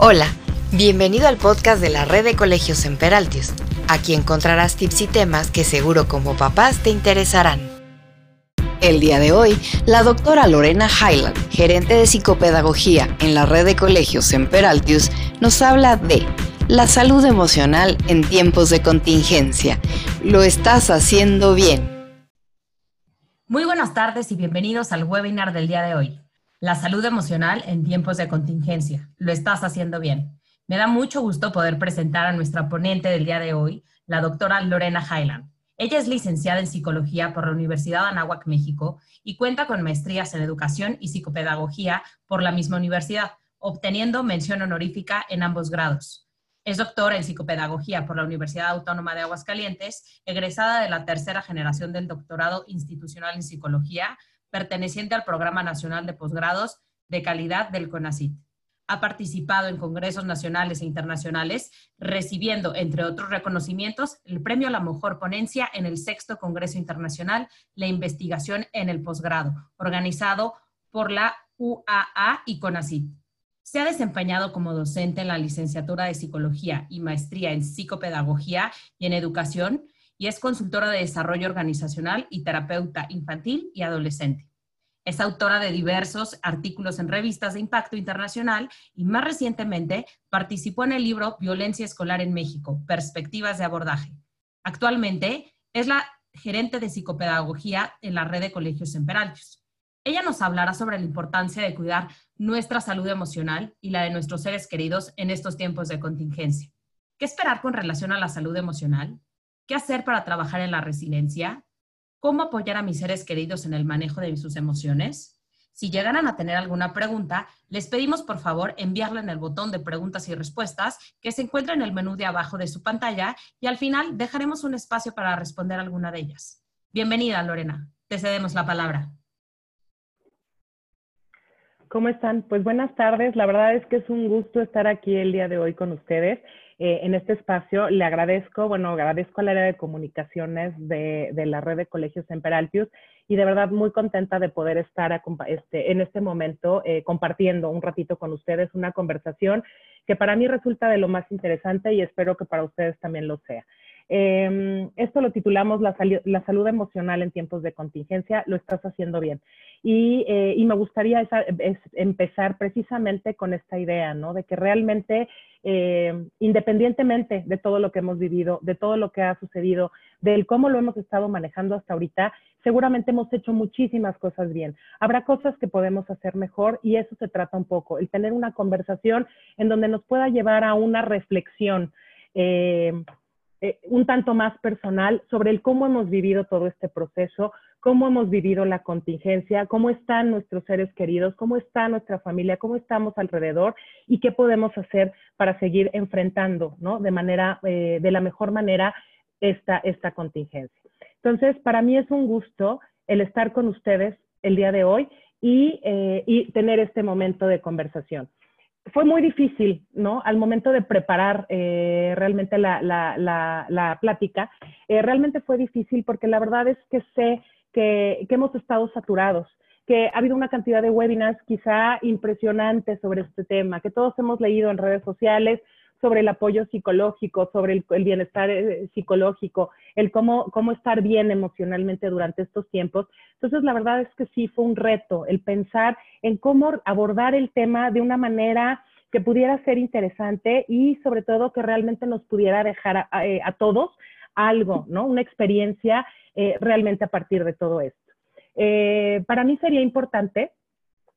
Hola, bienvenido al podcast de la red de colegios en Peraltius. Aquí encontrarás tips y temas que seguro como papás te interesarán. El día de hoy, la doctora Lorena Highland, gerente de psicopedagogía en la red de colegios en Peraltius, nos habla de la salud emocional en tiempos de contingencia. Lo estás haciendo bien. Muy buenas tardes y bienvenidos al webinar del día de hoy. La salud emocional en tiempos de contingencia. Lo estás haciendo bien. Me da mucho gusto poder presentar a nuestra ponente del día de hoy, la doctora Lorena Highland. Ella es licenciada en psicología por la Universidad de Anáhuac, México, y cuenta con maestrías en educación y psicopedagogía por la misma universidad, obteniendo mención honorífica en ambos grados. Es doctora en psicopedagogía por la Universidad Autónoma de Aguascalientes, egresada de la tercera generación del doctorado institucional en psicología, perteneciente al Programa Nacional de Posgrados de Calidad del CONACIT. Ha participado en congresos nacionales e internacionales, recibiendo, entre otros reconocimientos, el premio a la mejor ponencia en el sexto Congreso Internacional La Investigación en el Posgrado, organizado por la UAA y CONACIT. Se ha desempeñado como docente en la licenciatura de Psicología y maestría en Psicopedagogía y en Educación y es consultora de desarrollo organizacional y terapeuta infantil y adolescente. Es autora de diversos artículos en revistas de impacto internacional y más recientemente participó en el libro Violencia Escolar en México, Perspectivas de Abordaje. Actualmente es la gerente de psicopedagogía en la red de colegios en Peraltius. Ella nos hablará sobre la importancia de cuidar nuestra salud emocional y la de nuestros seres queridos en estos tiempos de contingencia. ¿Qué esperar con relación a la salud emocional? ¿Qué hacer para trabajar en la resiliencia? ¿Cómo apoyar a mis seres queridos en el manejo de sus emociones? Si llegaran a tener alguna pregunta, les pedimos por favor enviarla en el botón de preguntas y respuestas que se encuentra en el menú de abajo de su pantalla y al final dejaremos un espacio para responder alguna de ellas. Bienvenida, Lorena. Te cedemos la palabra. ¿Cómo están? Pues buenas tardes. La verdad es que es un gusto estar aquí el día de hoy con ustedes. Eh, en este espacio le agradezco, bueno, agradezco al área de comunicaciones de, la red de colegios en Peraltius y de verdad muy contenta de poder estar este, en este momento eh, compartiendo un ratito con ustedes una conversación que para mí resulta de lo más interesante y espero que para ustedes también lo sea. Em, esto lo titulamos la, salud emocional en tiempos de contingencia, lo estás haciendo bien. Y, eh, me gustaría empezar precisamente con esta idea, ¿no? De que realmente, eh, independientemente de todo lo que hemos vivido, de todo lo que ha sucedido, del cómo lo hemos estado manejando hasta ahorita, seguramente hemos hecho muchísimas cosas bien. Habrá cosas que podemos hacer mejor y eso se trata un poco, el tener una conversación en donde nos pueda llevar a una reflexión. Eh, eh, un tanto más personal sobre el cómo hemos vivido todo este proceso, cómo hemos vivido la contingencia, cómo están nuestros seres queridos, cómo está nuestra familia, cómo estamos alrededor y qué podemos hacer para seguir enfrentando, ¿no? De manera, eh, de la mejor manera esta, esta contingencia. Entonces, para mí es un gusto el estar con ustedes el día de hoy y, eh, y tener este momento de conversación fue muy difícil, ¿no? Al momento de preparar eh, realmente la, la, plática, eh, realmente fue difícil porque la verdad es que sé que, que, hemos estado saturados, que ha habido una cantidad de webinars quizá impresionantes sobre este tema, que todos hemos leído en redes sociales, sobre el apoyo psicológico, sobre el, bienestar eh, psicológico, el cómo, cómo estar bien emocionalmente durante estos tiempos. Entonces, la verdad es que sí fue un reto el pensar en cómo abordar el tema de una manera que pudiera ser interesante y sobre todo que realmente nos pudiera dejar a, eh, todos algo, ¿no? Una experiencia eh, realmente a partir de todo esto. para mí sería importante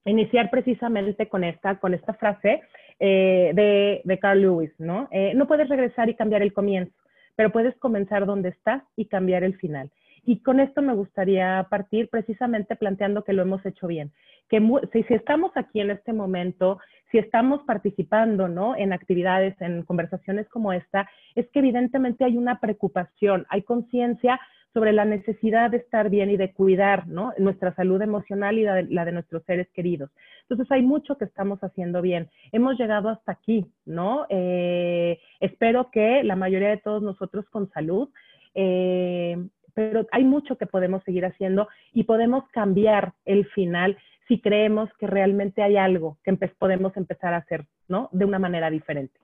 iniciar precisamente con esta, con esta frase eh, de, Carl Lewis, ¿no? Eh, no puedes regresar y cambiar el comienzo, pero puedes comenzar donde estás y cambiar el final. Y con esto me gustaría partir precisamente planteando que lo hemos hecho bien, que si, si, estamos aquí en este momento, si estamos participando ¿no? en actividades, en conversaciones como esta, es que evidentemente hay una preocupación, hay conciencia sobre la necesidad de estar bien y de cuidar ¿no? nuestra salud emocional y la de, nuestros seres queridos. Entonces hay mucho que estamos haciendo bien. Hemos llegado hasta aquí, ¿no? Eh, espero que la mayoría de todos nosotros con salud, eh, pero hay mucho que podemos seguir haciendo y podemos cambiar el final si creemos que realmente hay algo que podemos empezar a hacer, ¿no? De una manera diferente.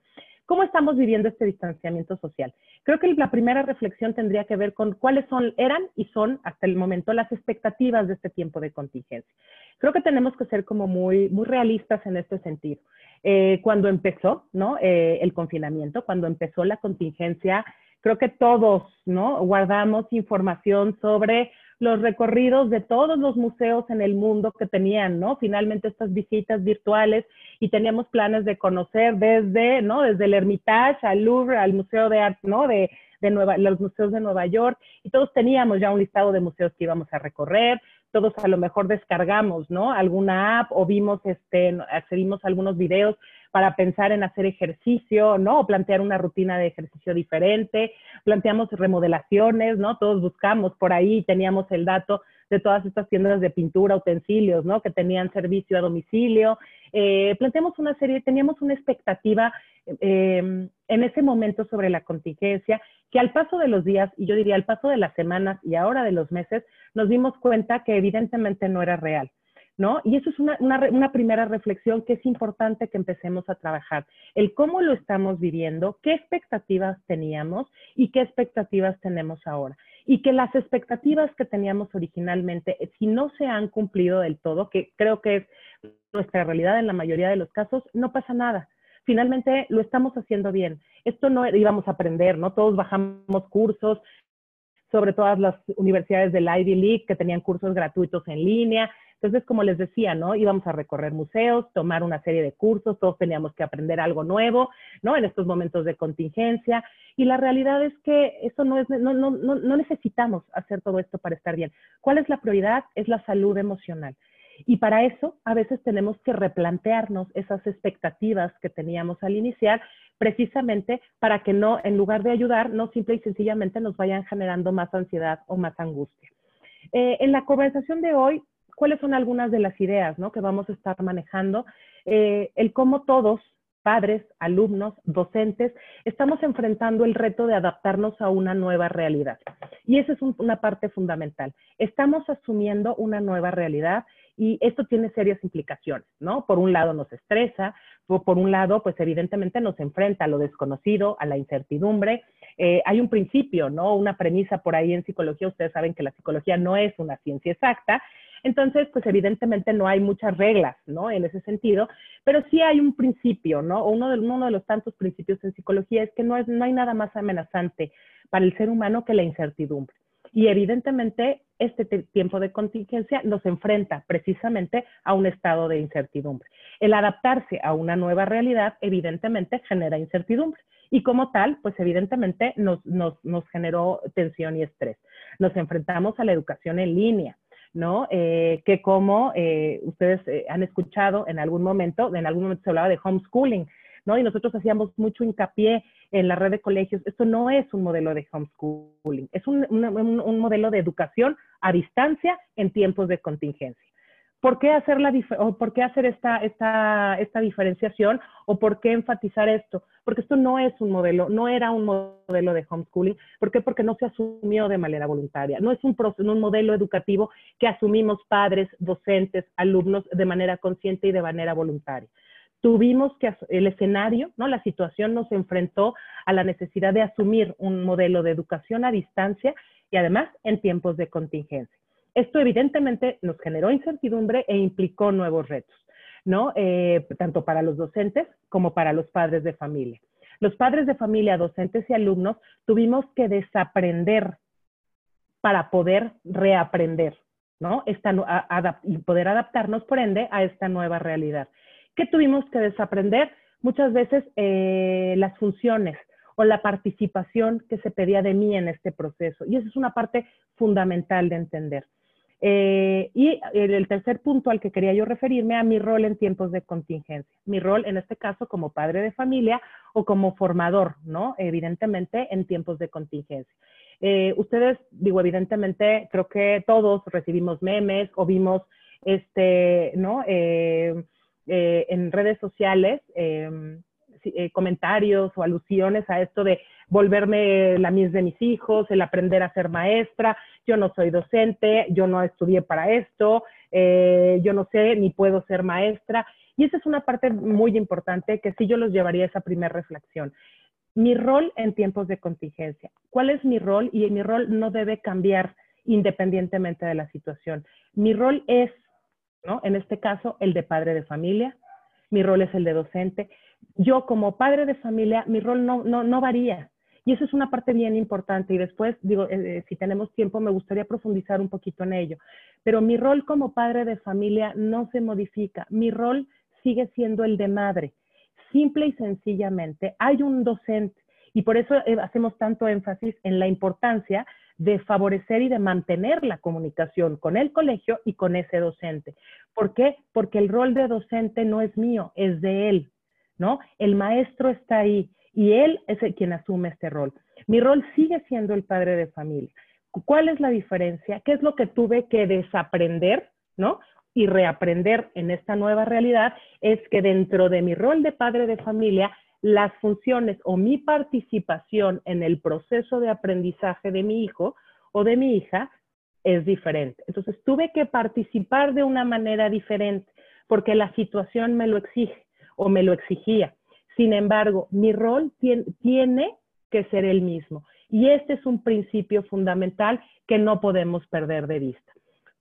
¿Cómo estamos viviendo este distanciamiento social? Creo que la primera reflexión tendría que ver con cuáles son, eran y son hasta el momento las expectativas de este tiempo de contingencia. Creo que tenemos que ser como muy, realistas en este sentido. Eh, cuando empezó ¿no? Eh, el confinamiento, cuando empezó la contingencia, creo que todos ¿no? guardamos información sobre los recorridos de todos los museos en el mundo que tenían, ¿no? Finalmente estas visitas virtuales y teníamos planes de conocer desde, ¿no? Desde el Hermitage al Louvre, al Museo de Arte, ¿no? De, de Nueva, los museos de Nueva York y todos teníamos ya un listado de museos que íbamos a recorrer, todos a lo mejor descargamos, ¿no? Alguna app o vimos, este, accedimos a algunos videos para pensar en hacer ejercicio, ¿no? Plantear una rutina de ejercicio diferente, planteamos remodelaciones, ¿no? Todos buscamos por ahí, teníamos el dato de todas estas tiendas de pintura, utensilios, ¿no? Que tenían servicio a domicilio. Eh, planteamos una serie, teníamos una expectativa eh, en ese momento sobre la contingencia que al paso de los días, y yo diría al paso de las semanas y ahora de los meses, nos dimos cuenta que evidentemente no era real. ¿No? Y eso es una, una, primera reflexión que es importante que empecemos a trabajar. El cómo lo estamos viviendo, qué expectativas teníamos y qué expectativas tenemos ahora. Y que las expectativas que teníamos originalmente, si no se han cumplido del todo, que creo que es nuestra realidad en la mayoría de los casos, no pasa nada finalmente lo estamos haciendo bien. Esto no íbamos a aprender, ¿no? Todos bajamos cursos, sobre todas las universidades del Ivy League que tenían cursos gratuitos en línea. Entonces, como les decía, ¿no? Íbamos a recorrer museos, tomar una serie de cursos, todos teníamos que aprender algo nuevo, ¿no? En estos momentos de contingencia. Y la realidad es que eso no es, no, no, no, no necesitamos hacer todo esto para estar bien. ¿Cuál es la prioridad? Es la salud emocional. Y para eso a veces tenemos que replantearnos esas expectativas que teníamos al iniciar, precisamente para que no, en lugar de ayudar, no simple y sencillamente nos vayan generando más ansiedad o más angustia. Eh, en la conversación de hoy, ¿cuáles son algunas de las ideas ¿no? que vamos a estar manejando? Eh, el cómo todos padres, alumnos, docentes, estamos enfrentando el reto de adaptarnos a una nueva realidad. Y esa es una parte fundamental. Estamos asumiendo una nueva realidad y esto tiene serias implicaciones, ¿no? Por un lado nos estresa, por, un lado, pues evidentemente nos enfrenta a lo desconocido, a la incertidumbre. Eh, hay un principio, ¿no? Una premisa por ahí en psicología, ustedes saben que la psicología no es una ciencia exacta, entonces, pues evidentemente no hay muchas reglas, ¿no? En ese sentido, pero sí hay un principio, ¿no? Uno de, uno de los tantos principios en psicología es que no, es, no hay nada más amenazante para el ser humano que la incertidumbre. Y evidentemente este tiempo de contingencia nos enfrenta precisamente a un estado de incertidumbre. El adaptarse a una nueva realidad evidentemente genera incertidumbre y como tal, pues evidentemente nos, generó tensión y estrés. Nos enfrentamos a la educación en línea. ¿No? Eh, que como eh, ustedes eh, han escuchado en algún momento, en algún momento se hablaba de homeschooling, ¿no? Y nosotros hacíamos mucho hincapié en la red de colegios. Esto no es un modelo de homeschooling, es un, modelo de educación a distancia en tiempos de contingencia. ¿Por qué hacer, la o por qué hacer esta, esta, esta diferenciación o por qué enfatizar esto? Porque esto no es un modelo, no era un modelo de homeschooling. ¿Por qué? Porque no se asumió de manera voluntaria. No es un, un modelo educativo que asumimos padres, docentes, alumnos de manera consciente y de manera voluntaria tuvimos que, el escenario, ¿no? La situación nos enfrentó a la necesidad de asumir un modelo de educación a distancia y además en tiempos de contingencia. Esto evidentemente nos generó incertidumbre e implicó nuevos retos, ¿no? Eh, tanto para los docentes como para los padres de familia. Los padres de familia, docentes y alumnos tuvimos que desaprender para poder reaprender, ¿no? y poder adaptarnos, por ende, a esta nueva realidad. ¿Qué tuvimos que desaprender? Muchas veces eh, las funciones o la participación que se pedía de mí en este proceso. Y esa es una parte fundamental de entender. Eh, y el tercer punto al que quería yo referirme a mi rol en tiempos de contingencia. Mi rol en este caso como padre de familia o como formador, ¿no? Evidentemente en tiempos de contingencia. Eh, ustedes, digo, evidentemente, creo que todos recibimos memes o vimos, este, ¿no? Eh, en redes sociales em, eh, comentarios o alusiones a esto de volverme la mis de mis hijos, el aprender a ser maestra, yo no soy docente, yo no estudié para esto, eh, yo no sé ni puedo ser maestra. Y esa es una parte muy importante que sí yo los llevaría a esa primera reflexión. Mi rol en tiempos de contingencia. ¿Cuál es mi rol? Y mi rol no debe cambiar independientemente de la situación. Mi rol es, ¿no? En este caso, el de padre de familia. Mi rol es el de docente. Yo como padre de familia, mi rol no, no, varía. Y eso es una parte bien importante. Y después, digo, eh, eh, si tenemos tiempo, me gustaría profundizar un poquito en ello. Pero mi rol como padre de familia no se modifica. Mi rol sigue siendo el de madre. Simple y sencillamente, hay un docente. Y por eso eh, hacemos tanto énfasis en la importancia de favorecer y de mantener la comunicación con el colegio y con ese docente. ¿Por qué? Porque el rol de docente no es mío, es de él, ¿no? El maestro está ahí y él es el quien asume este rol. Mi rol sigue siendo el padre de familia. ¿Cuál es la diferencia? ¿Qué es lo que tuve que desaprender, ¿no? Y reaprender en esta nueva realidad es que dentro de mi rol de padre de familia las funciones o mi participación en el proceso de aprendizaje de mi hijo o de mi hija es diferente. Entonces tuve que participar de una manera diferente porque la situación me lo exige o me lo exigía. Sin embargo, mi rol tiene que ser el mismo. Y este es un principio fundamental que no podemos perder de vista.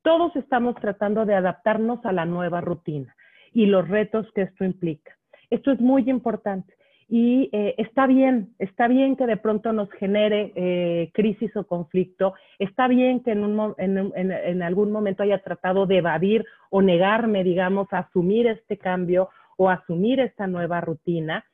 Todos estamos tratando de adaptarnos a la nueva rutina y los retos que esto implica. Esto es muy importante. Y eh, está bien, está bien que de pronto nos genere eh, crisis o conflicto, está bien que en, algún momento haya tratado de evadir o negarme, digamos, a asumir este cambio o asumir esta nueva rutina,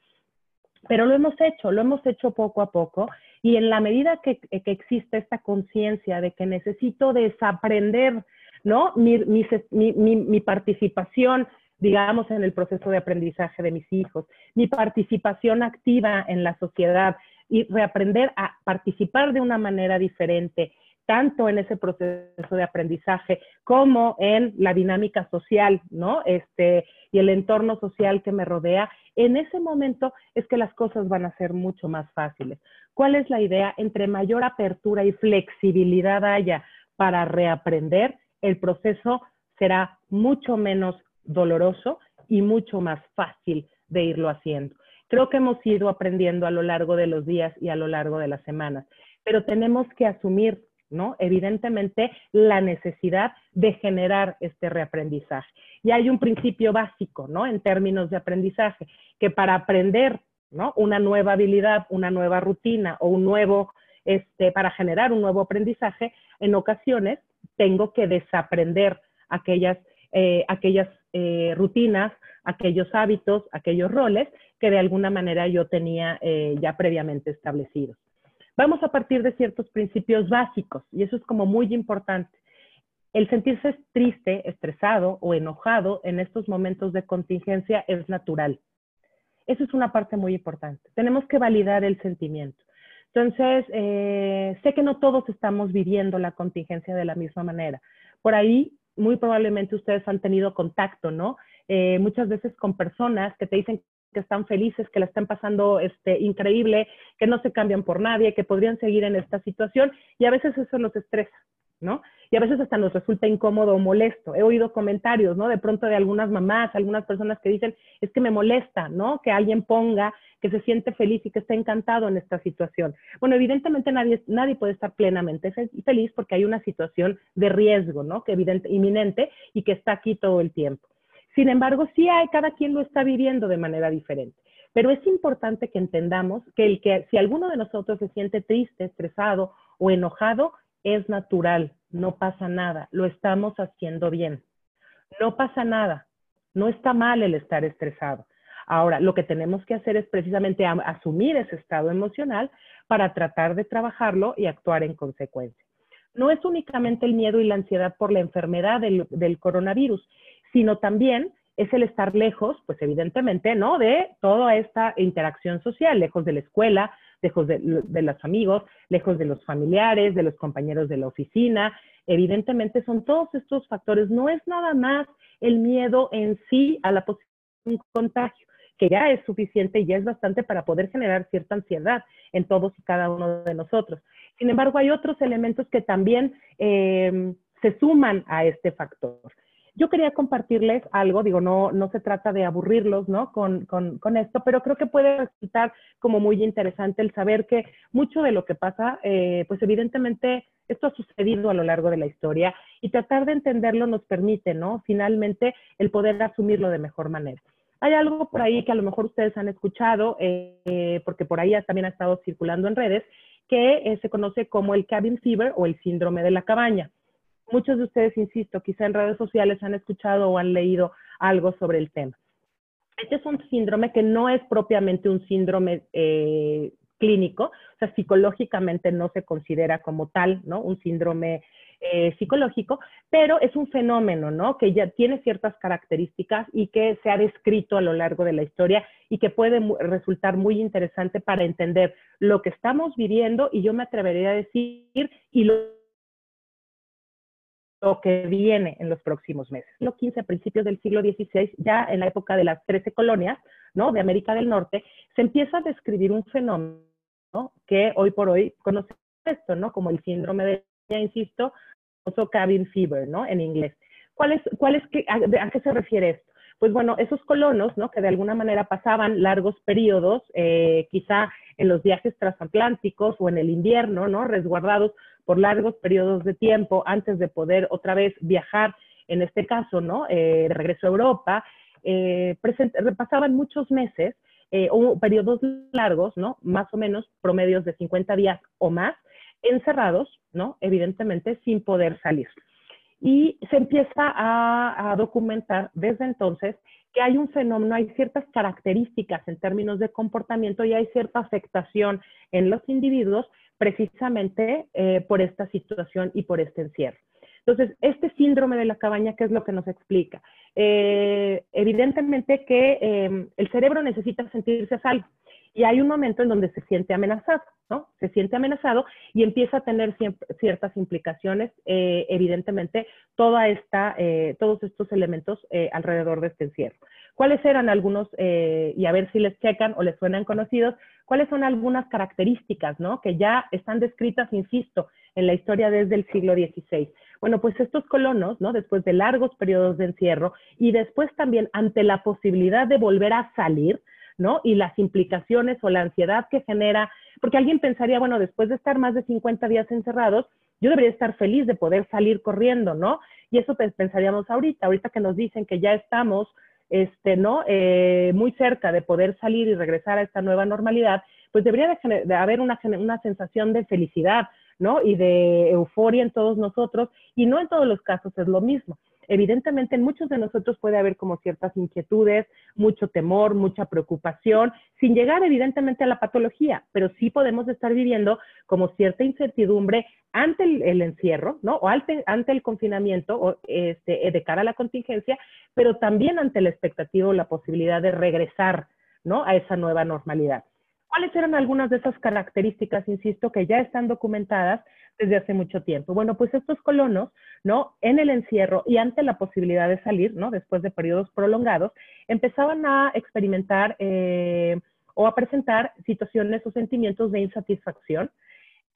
pero lo hemos hecho, lo hemos hecho poco a poco y en la medida que, existe esta conciencia de que necesito desaprender, ¿no? mi participación digamos, en el proceso de aprendizaje de mis hijos, mi participación activa en la sociedad y reaprender a participar de una manera diferente, tanto en ese proceso de aprendizaje como en la dinámica social, ¿no? Este, y el entorno social que me rodea, en ese momento es que las cosas van a ser mucho más fáciles. ¿Cuál es la idea? Entre mayor apertura y flexibilidad haya para reaprender, el proceso será mucho menos doloroso y mucho más fácil de irlo haciendo. Creo que hemos ido aprendiendo a lo largo de los días y a lo largo de las semanas, pero tenemos que asumir, ¿no? Evidentemente, la necesidad de generar este reaprendizaje. Y hay un principio básico, ¿no? En términos de aprendizaje, que para aprender, ¿no? Una nueva habilidad, una nueva rutina o un nuevo, este, para generar un nuevo aprendizaje, en ocasiones tengo que desaprender aquellas, eh, aquellas eh, rutinas, aquellos hábitos, aquellos roles que de alguna manera yo tenía eh, ya previamente establecidos. Vamos a partir de ciertos principios básicos y eso es como muy importante. El sentirse triste, estresado o enojado en estos momentos de contingencia es natural. Eso es una parte muy importante. Tenemos que validar el sentimiento. Entonces, eh, sé que no todos estamos viviendo la contingencia de la misma manera. Por ahí muy probablemente ustedes han tenido contacto, ¿no? Eh, muchas veces con personas que te dicen que están felices, que la están pasando este, increíble, que no se cambian por nadie, que podrían seguir en esta situación y a veces eso nos estresa, ¿no? Y a veces hasta nos resulta incómodo o molesto. He oído comentarios, ¿no? De pronto de algunas mamás, algunas personas que dicen, es que me molesta, ¿no? Que alguien ponga que se siente feliz y que está encantado en esta situación. Bueno, evidentemente nadie, nadie puede estar plenamente feliz porque hay una situación de riesgo, ¿no? Que evidente, inminente y que está aquí todo el tiempo. Sin embargo, sí hay, cada quien lo está viviendo de manera diferente. Pero es importante que entendamos que, el que si alguno de nosotros se siente triste, estresado o enojado, es natural, no pasa nada, lo estamos haciendo bien. No pasa nada, no está mal el estar estresado. Ahora, lo que tenemos que hacer es precisamente asumir ese estado emocional para tratar de trabajarlo y actuar en consecuencia. No es únicamente el miedo y la ansiedad por la enfermedad del, del coronavirus, sino también es el estar lejos, pues evidentemente, ¿no? De toda esta interacción social, lejos de la escuela, lejos de, los amigos, lejos de los familiares, de los compañeros de la oficina. Evidentemente son todos estos factores. No es nada más el miedo en sí a la posibilidad de un contagio, que ya es suficiente y ya es bastante para poder generar cierta ansiedad en todos y cada uno de nosotros. Sin embargo, hay otros elementos que también eh, se suman a este factor. Yo quería compartirles algo, digo, no, no se trata de aburrirlos, ¿no? Con, con, con, esto, pero creo que puede resultar como muy interesante el saber que mucho de lo que pasa, eh, pues evidentemente esto ha sucedido a lo largo de la historia y tratar de entenderlo nos permite, ¿no? Finalmente, el poder asumirlo de mejor manera. Hay algo por ahí que a lo mejor ustedes han escuchado, eh, porque por ahí también ha estado circulando en redes, que eh, se conoce como el cabin fever o el síndrome de la cabaña. Muchos de ustedes, insisto, quizá en redes sociales han escuchado o han leído algo sobre el tema. Este es un síndrome que no es propiamente un síndrome eh, clínico, o sea, psicológicamente no se considera como tal, ¿no? Un síndrome eh, psicológico, pero es un fenómeno, ¿no? Que ya tiene ciertas características y que se ha descrito a lo largo de la historia y que puede resultar muy interesante para entender lo que estamos viviendo y yo me atrevería a decir y lo lo que viene en los próximos meses. Los 15 a principios del siglo XVI, ya en la época de las 13 colonias ¿no? de América del Norte, se empieza a describir un fenómeno que hoy por hoy conocemos esto, ¿no? como el síndrome de, ya insisto, famoso cabin fever, ¿no? En inglés. ¿Cuál es, cuál es que, a, qué se refiere esto? Pues bueno, esos colonos, ¿no? Que de alguna manera pasaban largos periodos, eh, quizá en los viajes transatlánticos o en el invierno, ¿no? Resguardados por largos periodos de tiempo antes de poder otra vez viajar, en este caso, ¿no? Eh, de regreso a Europa, eh, pasaban muchos meses eh, o periodos largos, ¿no? Más o menos promedios de 50 días o más, encerrados, ¿no? Evidentemente sin poder salir. Y se empieza a, documentar desde entonces que hay un fenómeno, hay ciertas características en términos de comportamiento y hay cierta afectación en los individuos precisamente eh, por esta situación y por este encierro. Entonces, este síndrome de la cabaña, ¿qué es lo que nos explica? Eh, evidentemente que eh, el cerebro necesita sentirse a salvo y hay un momento en donde se siente amenazado, ¿no? Se siente amenazado y empieza a tener ciertas implicaciones, eh, evidentemente, toda esta, eh, todos estos elementos eh, alrededor de este encierro. ¿Cuáles eran algunos, y a ver si les checan o les suenan conocidos, cuáles son algunas características, ¿no? Que ya están descritas, insisto, en la historia desde el siglo XVI. Bueno, pues estos colonos, ¿no? Después de largos periodos de encierro y después también ante la posibilidad de volver a salir, ¿no? Y las implicaciones o la ansiedad que genera, porque alguien pensaría, bueno, después de estar más de 50 días encerrados, yo debería estar feliz de poder salir corriendo, ¿no? Y eso pensaríamos ahorita, ahorita que nos dicen que ya estamos, este, ¿no? Eh, muy cerca de poder salir y regresar a esta nueva normalidad, pues debería de, haber una, una sensación de felicidad, ¿no? Y de euforia en todos nosotros, y no en todos los casos es lo mismo evidentemente en muchos de nosotros puede haber como ciertas inquietudes, mucho temor, mucha preocupación, sin llegar evidentemente a la patología, pero sí podemos estar viviendo como cierta incertidumbre ante el, encierro, ¿no? O ante, el confinamiento, o este, de cara a la contingencia, pero también ante la expectativa o la posibilidad de regresar, ¿no? A esa nueva normalidad. ¿Cuáles eran algunas de esas características, insisto, que ya están documentadas desde hace mucho tiempo? Bueno, pues estos colonos, ¿no? En el encierro y ante la posibilidad de salir, ¿no? Después de periodos prolongados, empezaban a experimentar eh, o a presentar situaciones o sentimientos de insatisfacción,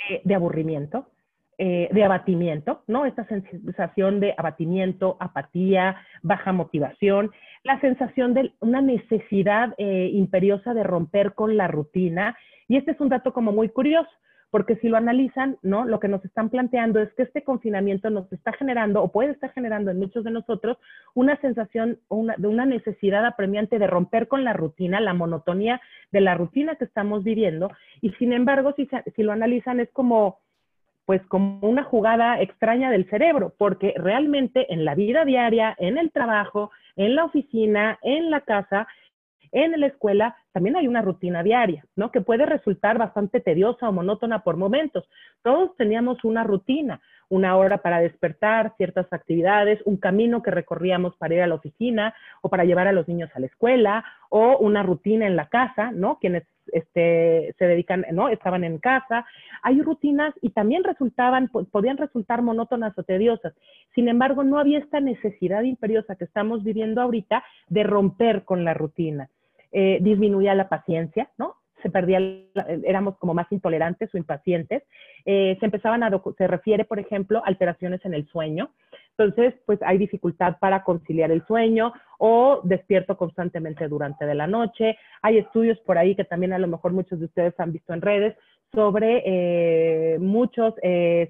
eh, de aburrimiento, eh, de abatimiento, ¿no? Esta sensación de abatimiento, apatía, baja motivación, la sensación de una necesidad eh, imperiosa de romper con la rutina. Y este es un dato como muy curioso, porque si lo analizan, ¿no? Lo que nos están planteando es que este confinamiento nos está generando, o puede estar generando en muchos de nosotros, una sensación de una necesidad apremiante de romper con la rutina, la monotonía de la rutina que estamos viviendo. Y sin embargo, si, si lo analizan, es como pues como una jugada extraña del cerebro, porque realmente en la vida diaria, en el trabajo, en la oficina, en la casa, en la escuela, también hay una rutina diaria, ¿no? Que puede resultar bastante tediosa o monótona por momentos. Todos teníamos una rutina, una hora para despertar, ciertas actividades, un camino que recorríamos para ir a la oficina o para llevar a los niños a la escuela, o una rutina en la casa, ¿no? Quienes este, se dedican, ¿no? Estaban en casa. Hay rutinas y también resultaban, podían resultar monótonas o tediosas. Sin embargo, no había esta necesidad imperiosa que estamos viviendo ahorita de romper con la rutina. eh, disminuía la paciencia, ¿no? Se perdía, éramos como más intolerantes o impacientes. Eh, se empezaban a, se refiere, por ejemplo, alteraciones en el sueño. Entonces, pues hay dificultad para conciliar el sueño o despierto constantemente durante de la noche. Hay estudios por ahí que también a lo mejor muchos de ustedes han visto en redes sobre eh, muchos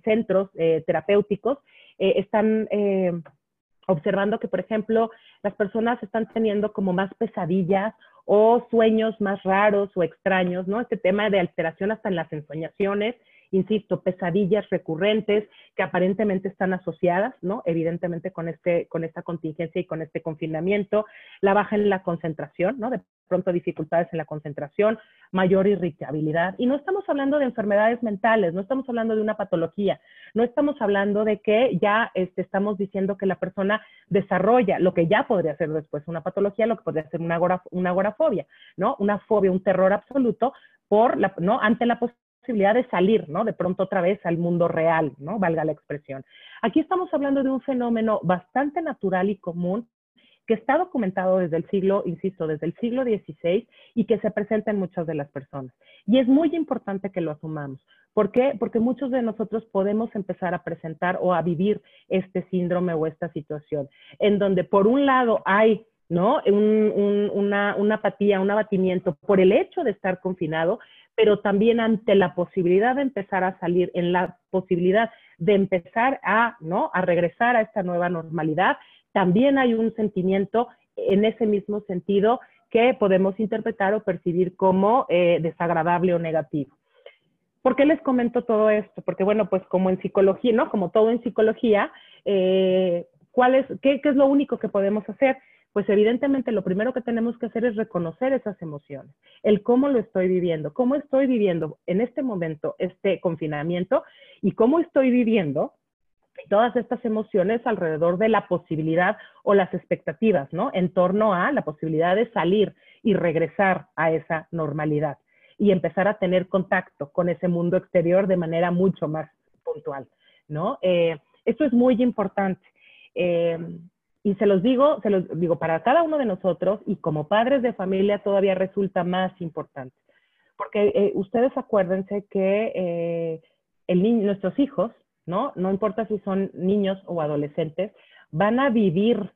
centros terapéuticos están observando que, por ejemplo, las personas están teniendo como más pesadillas o sueños más raros o extraños, ¿no? Este tema de alteración hasta en las ensoñaciones, insisto, pesadillas recurrentes que aparentemente están asociadas, ¿no? Evidentemente con, este, con esta contingencia y con este confinamiento, la baja en la concentración, ¿no? De pronto dificultades en la concentración, mayor irritabilidad. Y no estamos hablando de enfermedades mentales, no estamos hablando de una patología, no estamos hablando de que ya este, estamos diciendo que la persona desarrolla lo que ya podría ser después una patología, lo que podría ser una, agorafobia, ¿no? Una fobia, un terror absoluto por la, ¿no? ante la posibilidad posibilidad de salir, ¿no? De pronto otra vez al mundo real, ¿no? Valga la expresión. Aquí estamos hablando de un fenómeno bastante natural y común que está documentado desde el siglo, insisto, desde el siglo XVI y que se presenta en muchas de las personas. Y es muy importante que lo asumamos. ¿Por qué? Porque muchos de nosotros podemos empezar a presentar o a vivir este síndrome o esta situación, en donde por un lado hay ¿no? una, una apatía, un abatimiento por el hecho de estar confinado, pero también ante la posibilidad de empezar a salir, en la posibilidad de empezar a, ¿no? A regresar a esta nueva normalidad, también hay un sentimiento en ese mismo sentido que podemos interpretar o percibir como eh, desagradable o negativo. ¿Por qué les comento todo esto? Porque, bueno, pues como en psicología, ¿no? Como todo en psicología, eh, ¿cuál es, qué, ¿qué es lo único que podemos hacer? Pues evidentemente lo primero que tenemos que hacer es reconocer esas emociones, el cómo lo estoy viviendo, cómo estoy viviendo en este momento este confinamiento y cómo estoy viviendo todas estas emociones alrededor de la posibilidad o las expectativas, ¿no? En torno a la posibilidad de salir y regresar a esa normalidad y empezar a tener contacto con ese mundo exterior de manera mucho más puntual, ¿no? Eh, esto es muy importante. Eh, y se los digo, se los digo para cada uno de nosotros y como padres de familia todavía resulta más importante. Porque eh, ustedes acuérdense que eh, el nuestros hijos, ¿no? No importa si son niños o adolescentes, van a vivir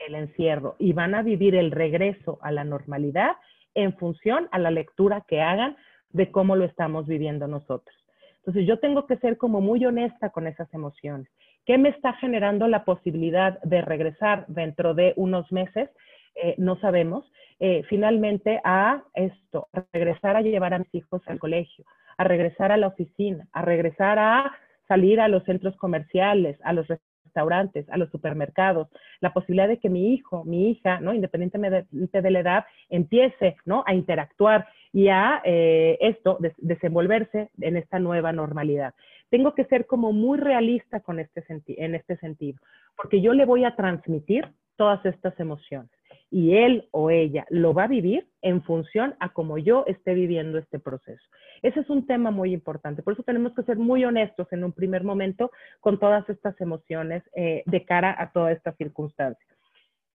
el encierro y van a vivir el regreso a la normalidad en función a la lectura que hagan de cómo lo estamos viviendo nosotros. Entonces yo tengo que ser como muy honesta con esas emociones. ¿Qué me está generando la posibilidad de regresar dentro de unos meses? Eh, no sabemos. Eh, finalmente a esto, regresar a llevar a mis hijos al colegio, a regresar a la oficina, a regresar a salir a los centros comerciales, a los restaurantes, a los supermercados, la posibilidad de que mi hijo, mi hija, ¿no? independientemente de, la edad, empiece ¿no? a interactuar y a eh, esto, desenvolverse en esta nueva normalidad. Tengo que ser como muy realista con este en este sentido, porque yo le voy a transmitir todas estas emociones y él o ella lo va a vivir en función a cómo yo esté viviendo este proceso. Ese es un tema muy importante. Por eso tenemos que ser muy honestos en un primer momento con todas estas emociones eh, de cara a toda esta circunstancia.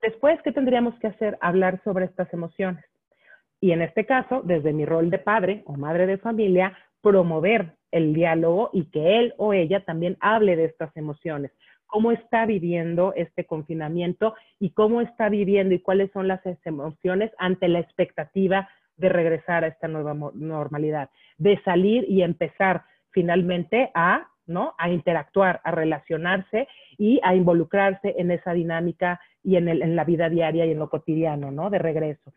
Después, ¿qué tendríamos que hacer? Hablar sobre estas emociones. Y en este caso, desde mi rol de padre o madre de familia, promover el diálogo y que él o ella también hable de estas emociones cómo está viviendo este confinamiento y cómo está viviendo y cuáles son las emociones ante la expectativa de regresar a esta nueva normalidad, de salir y empezar finalmente a, ¿no? a interactuar, a relacionarse y a involucrarse en esa dinámica y en, la vida diaria y en lo cotidiano, ¿no? De regreso.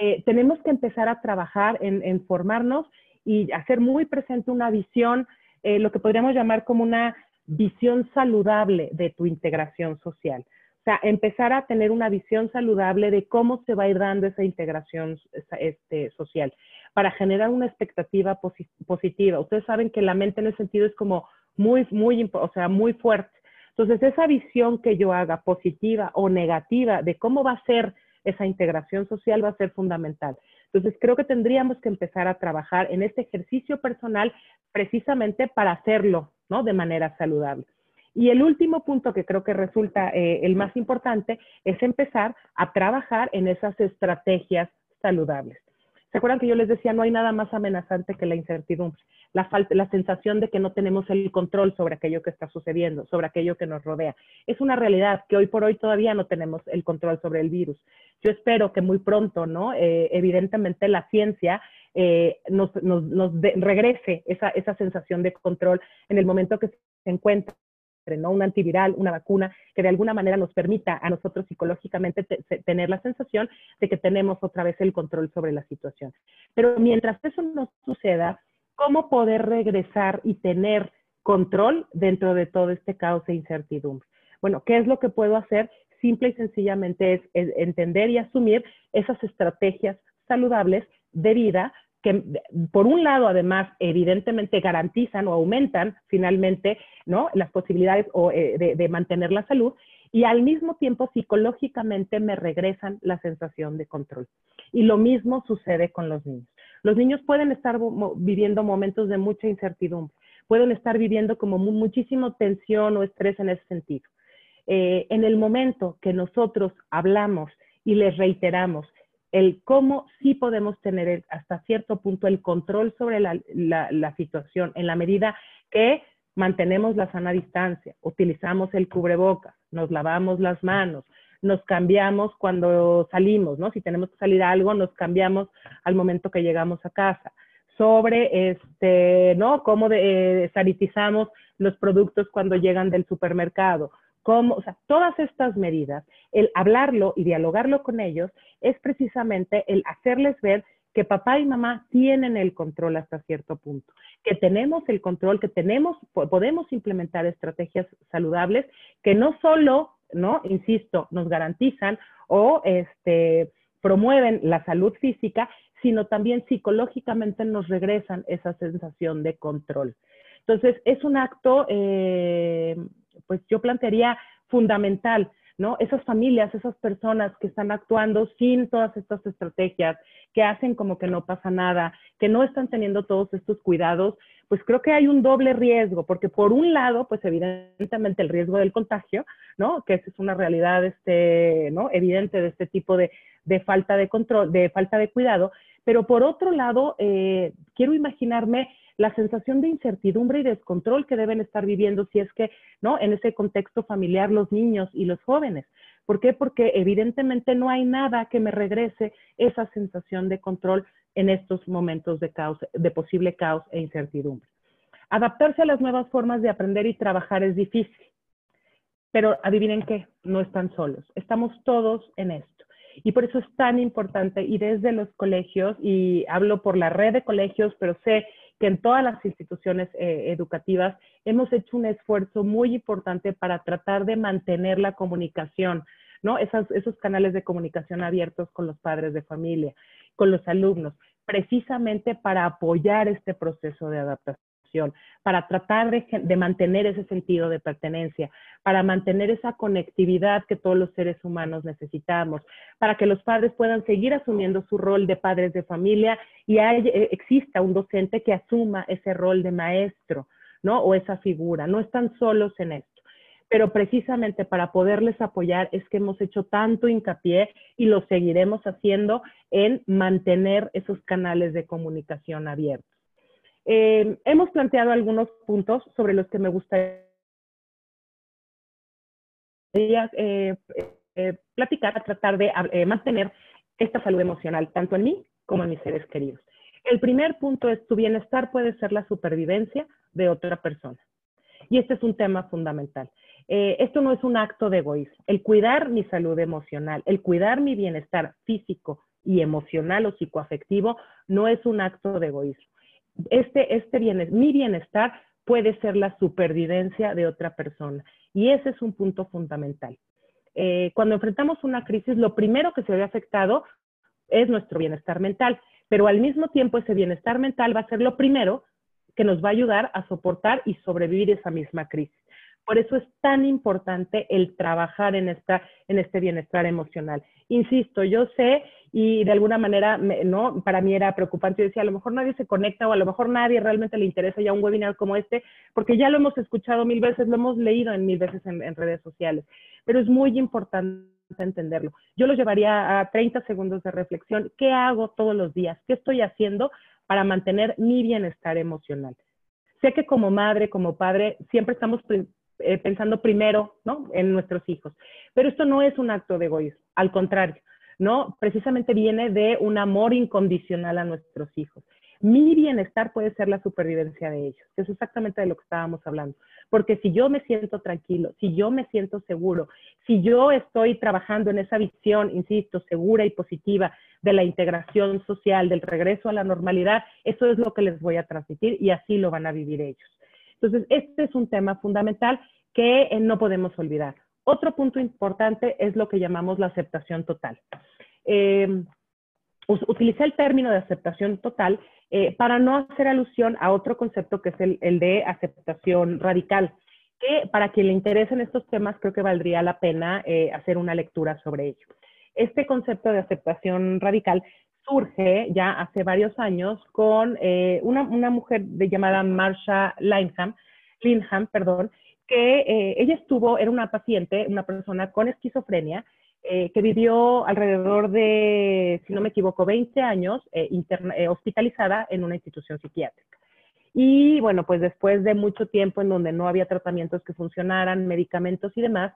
Eh, tenemos que empezar a trabajar en, formarnos y hacer muy presente una visión, eh, lo que podríamos llamar como una visión saludable de tu integración social. O sea, empezar a tener una visión saludable de cómo se va a ir dando esa integración este, social para generar una expectativa positiva. Ustedes saben que la mente en ese sentido es como muy, muy, o sea, muy fuerte. Entonces, esa visión que yo haga positiva o negativa de cómo va a ser esa integración social va a ser fundamental. Entonces, creo que tendríamos que empezar a trabajar en este ejercicio personal precisamente para hacerlo ¿no? De manera saludable. Y el último punto que creo que resulta eh, el más importante es empezar a trabajar en esas estrategias saludables. ¿Se acuerdan que yo les decía, no hay nada más amenazante que la incertidumbre, la, falta, la sensación de que no tenemos el control sobre aquello que está sucediendo, sobre aquello que nos rodea? Es una realidad que hoy por hoy todavía no tenemos el control sobre el virus. Yo espero que muy pronto, ¿no? Eh, evidentemente la ciencia eh, nos, regrese esa, esa sensación de control en el momento que se encuentra ¿no? Un antiviral, una vacuna, que de alguna manera nos permita a nosotros psicológicamente tener la sensación de que tenemos otra vez el control sobre la situación. Pero mientras eso no suceda, ¿cómo poder regresar y tener control dentro de todo este caos e incertidumbre? Bueno, ¿qué es lo que puedo hacer? Simple y sencillamente es entender y asumir esas estrategias saludables de vida que por un lado además evidentemente garantizan o aumentan finalmente ¿no? las posibilidades eh, de, mantener la salud y al mismo tiempo psicológicamente me regresan la sensación de control. Y lo mismo sucede con los niños. Los niños pueden estar viviendo momentos de mucha incertidumbre, pueden estar viviendo como muchísima tensión o estrés en ese sentido. Eh, en el momento que nosotros hablamos y les reiteramos el cómo sí podemos tener hasta cierto punto el control sobre la, situación en la medida que mantenemos la sana distancia, utilizamos el cubrebocas, nos lavamos las manos, nos cambiamos cuando salimos, ¿no? Si tenemos que salir a algo, nos cambiamos al momento que llegamos a casa. Sobre, este, ¿no? Cómo eh, sanitizamos los productos cuando llegan del supermercado cómo, o sea, todas estas medidas, el hablarlo y dialogarlo con ellos es precisamente el hacerles ver que papá y mamá tienen el control hasta cierto punto, que tenemos el control, que tenemos, podemos implementar estrategias saludables que no solo, ¿no? Insisto, nos garantizan o este, promueven la salud física, sino también psicológicamente nos regresan esa sensación de control. Entonces, es un acto eh, pues yo plantearía fundamental, ¿no? Esas familias, esas personas que están actuando sin todas estas estrategias, que hacen como que no pasa nada, que no están teniendo todos estos cuidados, pues creo que hay un doble riesgo, porque por un lado, pues evidentemente el riesgo del contagio, ¿no? Que esa es una realidad, este, ¿no? Evidente de este tipo de, falta de control, de falta de cuidado, pero por otro lado, eh, quiero imaginarme la sensación de incertidumbre y descontrol que deben estar viviendo si es que, ¿no? En ese contexto familiar los niños y los jóvenes. ¿Por qué? Porque evidentemente no hay nada que me regrese esa sensación de control en estos momentos de caos, de posible caos e incertidumbre. Adaptarse a las nuevas formas de aprender y trabajar es difícil, pero adivinen qué, no están solos, estamos todos en esto. Y por eso es tan importante y desde los colegios, y hablo por la red de colegios, pero sé que en todas las instituciones eh, educativas hemos hecho un esfuerzo muy importante para tratar de mantener la comunicación, ¿no? esos canales de comunicación abiertos con los padres de familia, con los alumnos, precisamente para apoyar este proceso de adaptación para tratar de, mantener ese sentido de pertenencia, para mantener esa conectividad que todos los seres humanos necesitamos, para que los padres puedan seguir asumiendo su rol de padres de familia y eh, exista un docente que asuma ese rol de maestro, ¿no? O esa figura. No están solos en esto pero precisamente para poderles apoyar es que hemos hecho tanto hincapié y lo seguiremos haciendo en mantener esos canales de comunicación abiertos. Eh, hemos planteado algunos puntos sobre los que me gustaría eh, eh, platicar, tratar de mantener esta salud emocional, tanto en mí como en mis seres queridos. El primer punto es tu bienestar puede ser la supervivencia de otra persona. Y este es un tema fundamental. esto no es un acto de egoísmo. El cuidar mi salud emocional, el cuidar mi bienestar físico y emocional o psicoafectivo no es un acto de egoísmo este, este bienestar, mi bienestar puede ser la supervivencia de otra persona. Y ese es un punto fundamental. Eh, cuando enfrentamos una crisis, lo primero que se ve afectado es nuestro bienestar mental, pero al mismo tiempo ese bienestar mental va a ser lo primero que nos va a ayudar a soportar y sobrevivir esa misma crisis. Por eso es tan importante el trabajar en, esta, en este bienestar emocional. Insisto, yo sé y de alguna manera, ¿no? Para mí era preocupante. Yo decía, a lo mejor nadie se conecta o a lo mejor nadie realmente le interesa ya un webinar como este, porque ya lo hemos escuchado mil veces, lo hemos leído en mil veces en, redes sociales. Pero es muy importante entenderlo. Yo lo llevaría a 30 segundos de reflexión. ¿Qué hago todos los días? ¿Qué estoy haciendo para mantener mi bienestar emocional? Sé que como madre, como padre, siempre estamos eh, pensando primero ¿no? en nuestros hijos, pero esto no es un acto de egoísmo, al contrario, ¿no? Precisamente viene de un amor incondicional a nuestros hijos. Mi bienestar puede ser la supervivencia de ellos. Es exactamente de lo que estábamos hablando. Porque si yo me siento tranquilo, si yo me siento seguro, si yo estoy trabajando en esa visión, insisto, segura y positiva de la integración social, del regreso a la normalidad, eso es lo que les voy a transmitir y así lo van a vivir ellos. Entonces, este es un tema fundamental que eh, no podemos olvidar. Otro punto importante es lo que llamamos la aceptación total. Eh, utilicé el término de aceptación total eh, para no hacer alusión a otro concepto que es el, de aceptación radical, que para quien le interesen estos temas creo que valdría la pena eh, hacer una lectura sobre ello. Este concepto de aceptación radical surge ya hace varios años con eh, una, mujer de llamada Marsha Linham, Linham perdón, que ella estuvo, era una paciente, una persona con esquizofrenia, eh, que vivió alrededor de, si no me equivoco, 20 años eh, eh, hospitalizada en una institución psiquiátrica. Y bueno, pues después de mucho tiempo en donde no había tratamientos que funcionaran, medicamentos y demás,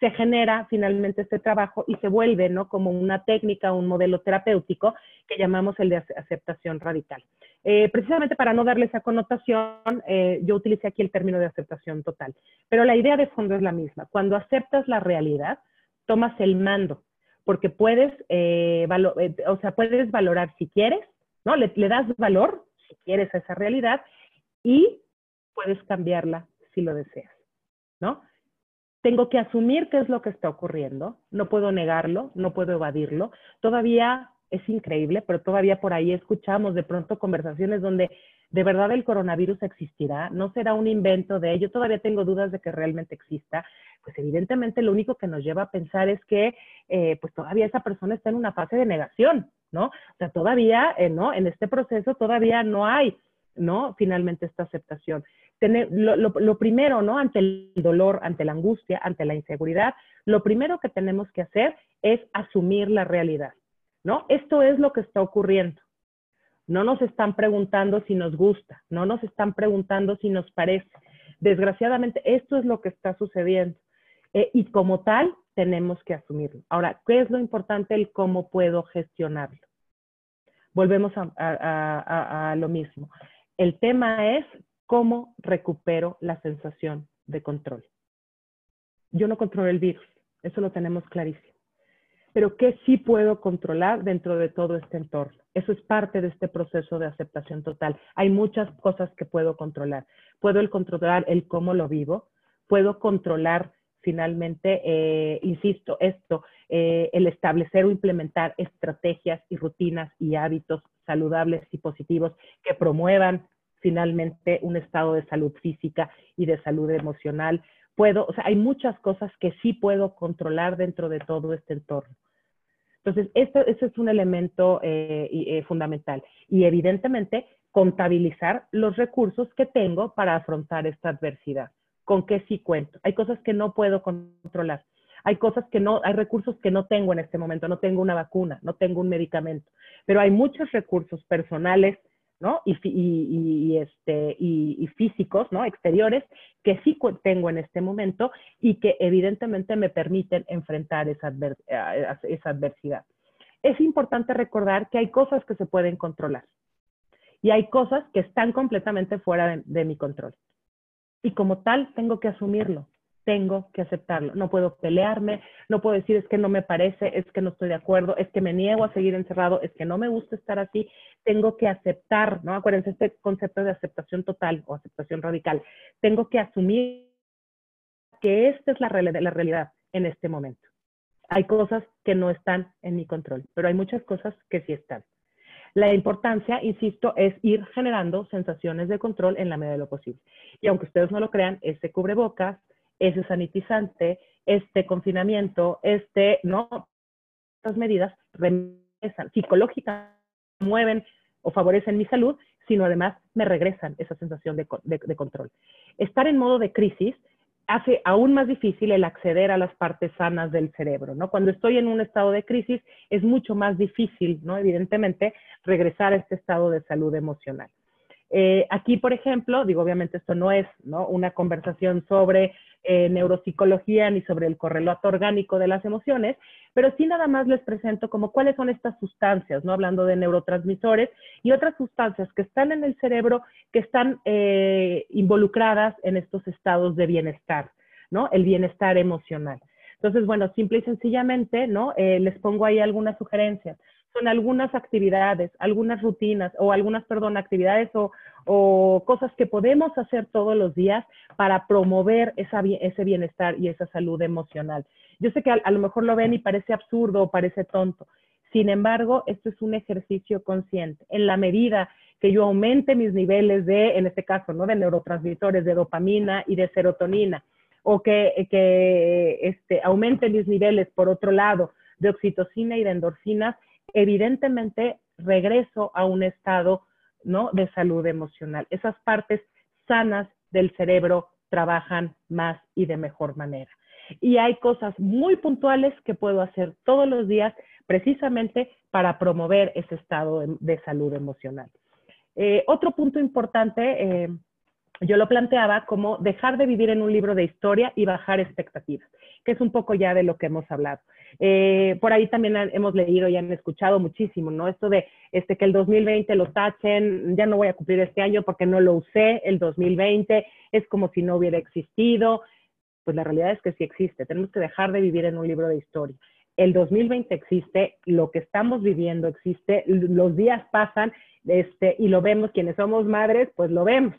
se genera finalmente este trabajo y se vuelve, ¿no? Como una técnica, un modelo terapéutico que llamamos el de aceptación radical. precisamente para no darle esa connotación, yo utilicé aquí el término de aceptación total. Pero la idea de fondo es la misma. Cuando aceptas la realidad, tomas el mando, porque puedes, eh, eh, o sea, puedes valorar si quieres, ¿no? Le, le, das valor si quieres a esa realidad y puedes cambiarla si lo deseas, ¿no? Tengo que asumir qué es lo que está ocurriendo, no puedo negarlo, no puedo evadirlo. Todavía es increíble, pero todavía por ahí escuchamos de pronto conversaciones donde de verdad el coronavirus existirá, no será un invento de ello, todavía tengo dudas de que realmente exista pues evidentemente lo único que nos lleva a pensar es que eh, pues todavía esa persona está en una fase de negación, ¿no? O sea, todavía, eh, ¿no? En este proceso todavía no hay, ¿no? Finalmente esta aceptación. Lo, primero, ¿no? Ante el dolor, ante la angustia, ante la inseguridad, lo primero que tenemos que hacer es asumir la realidad, ¿no? Esto es lo que está ocurriendo. No nos están preguntando si nos gusta, no nos están preguntando si nos parece. Desgraciadamente, esto es lo que está sucediendo. Eh, y como tal, tenemos que asumirlo. Ahora, ¿qué es lo importante? El cómo puedo gestionarlo. Volvemos a, lo mismo. El tema es cómo recupero la sensación de control. Yo no controlo el virus, eso lo tenemos clarísimo. Pero ¿qué sí puedo controlar dentro de todo este entorno? Eso es parte de este proceso de aceptación total. Hay muchas cosas que puedo controlar. Puedo el controlar el cómo lo vivo, puedo controlar finalmente, eh, insisto, esto, eh, el establecer o implementar estrategias y rutinas y hábitos saludables y positivos que promuevan finalmente un estado de salud física y de salud emocional. Puedo, o sea, hay muchas cosas que sí puedo controlar dentro de todo este entorno. Entonces, esto, es un elemento eh, fundamental. Y evidentemente, contabilizar los recursos que tengo para afrontar esta adversidad con qué sí cuento. Hay cosas que no puedo controlar. Hay cosas que no, hay recursos que no tengo en este momento. No tengo una vacuna, no tengo un medicamento, pero hay muchos recursos personales, ¿no? Y, este, y, físicos, ¿no? Exteriores que sí tengo en este momento y que evidentemente me permiten enfrentar esa, esa adversidad. Es importante recordar que hay cosas que se pueden controlar y hay cosas que están completamente fuera de mi control y como tal tengo que asumirlo, tengo que aceptarlo. No puedo pelearme, no puedo decir es que no me parece, es que no estoy de acuerdo, es que me niego a seguir encerrado, es que no me gusta estar así. Tengo que aceptar, ¿no? Acuérdense este concepto de aceptación total o aceptación radical. Tengo que asumir que esta es la, la realidad en este momento. Hay cosas que no están en mi control, pero hay muchas cosas que sí están. La importancia, insisto, es ir generando sensaciones de control en la medida de lo posible. Y aunque ustedes no lo crean, ese cubrebocas, ese sanitizante, este confinamiento, este, ¿no? Estas medidas regresan, psicológicamente mueven o favorecen mi salud, sino además me regresan esa sensación de, de control. Estar en modo de crisis hace aún más difícil el acceder a las partes sanas del cerebro, ¿no? Cuando estoy en un estado de crisis es mucho más difícil, ¿no? Evidentemente, regresar a este estado de salud emocional. Eh, aquí, por ejemplo, digo, obviamente esto no es una conversación sobre eh, neuropsicología ni sobre el correlato orgánico de las emociones, pero sí nada más les presento como cuáles son estas sustancias, ¿no? Hablando de neurotransmisores y otras sustancias que están en el cerebro que están eh, involucradas en estos estados de bienestar, ¿no? El bienestar emocional. Entonces, bueno, simple y sencillamente, ¿no? les pongo ahí algunas sugerencias son algunas actividades, algunas rutinas o algunas, perdón, actividades o, cosas que podemos hacer todos los días para promover ese bienestar y esa salud emocional. Yo sé que a, lo mejor lo ven y parece absurdo o parece tonto. Sin embargo, esto es un ejercicio consciente. En la medida que yo aumente mis niveles de, en este caso, ¿no? de neurotransmisores, de dopamina y de serotonina, o que, que este, aumente mis niveles, por otro lado, de oxitocina y de endorfinas, evidentemente regreso a un estado ¿no? de salud emocional. Esas partes sanas del cerebro trabajan más y de mejor manera. Y hay cosas muy puntuales que puedo hacer todos los días precisamente para promover ese estado de, salud emocional. Eh, otro punto importante, eh, yo lo planteaba como dejar de vivir en un libro de historia y bajar expectativas, que es un poco ya de lo que hemos hablado. Eh, por ahí también hemos leído y han escuchado muchísimo, ¿no? Esto de este, que el 2020 lo tachen, ya no voy a cumplir este año porque no lo usé, el 2020 es como si no hubiera existido. Pues la realidad es que sí existe, tenemos que dejar de vivir en un libro de historia. El 2020 existe, lo que estamos viviendo existe, los días pasan este, y lo vemos, quienes somos madres, pues lo vemos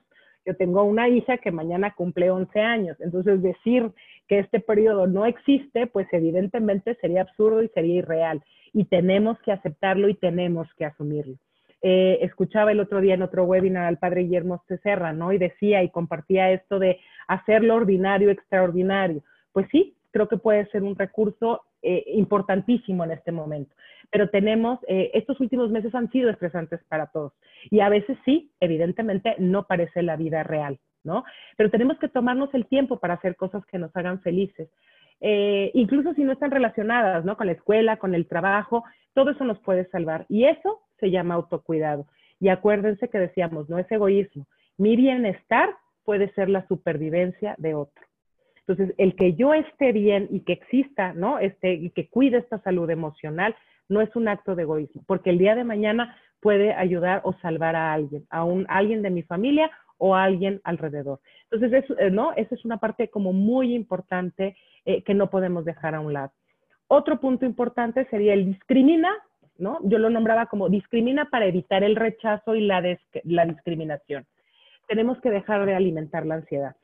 yo tengo una hija que mañana cumple 11 años, entonces decir que este periodo no existe, pues evidentemente sería absurdo y sería irreal. Y tenemos que aceptarlo y tenemos que asumirlo. Eh, escuchaba el otro día en otro webinar al padre Guillermo Cecerra, ¿no? Y decía y compartía esto de hacer lo ordinario extraordinario. Pues sí, creo que puede ser un recurso eh, importantísimo en este momento. Pero tenemos, eh, estos últimos meses han sido estresantes para todos. Y a veces sí, evidentemente, no parece la vida real, ¿no? Pero tenemos que tomarnos el tiempo para hacer cosas que nos hagan felices. Eh, incluso si no están relacionadas, ¿no? Con la escuela, con el trabajo, todo eso nos puede salvar. Y eso se llama autocuidado. Y acuérdense que decíamos, no es egoísmo. Mi bienestar puede ser la supervivencia de otro. Entonces, el que yo esté bien y que exista, ¿no? Este, y que cuide esta salud emocional, no es un acto de egoísmo, porque el día de mañana puede ayudar o salvar a alguien, a, un, alguien de mi familia o a alguien alrededor. Entonces, eh, ¿no? Esa es una parte como muy importante eh, que no podemos dejar a un lado. Otro punto importante sería el discrimina, ¿no? Yo lo nombraba como discrimina para evitar el rechazo y la, la discriminación. Tenemos que dejar de alimentar la ansiedad.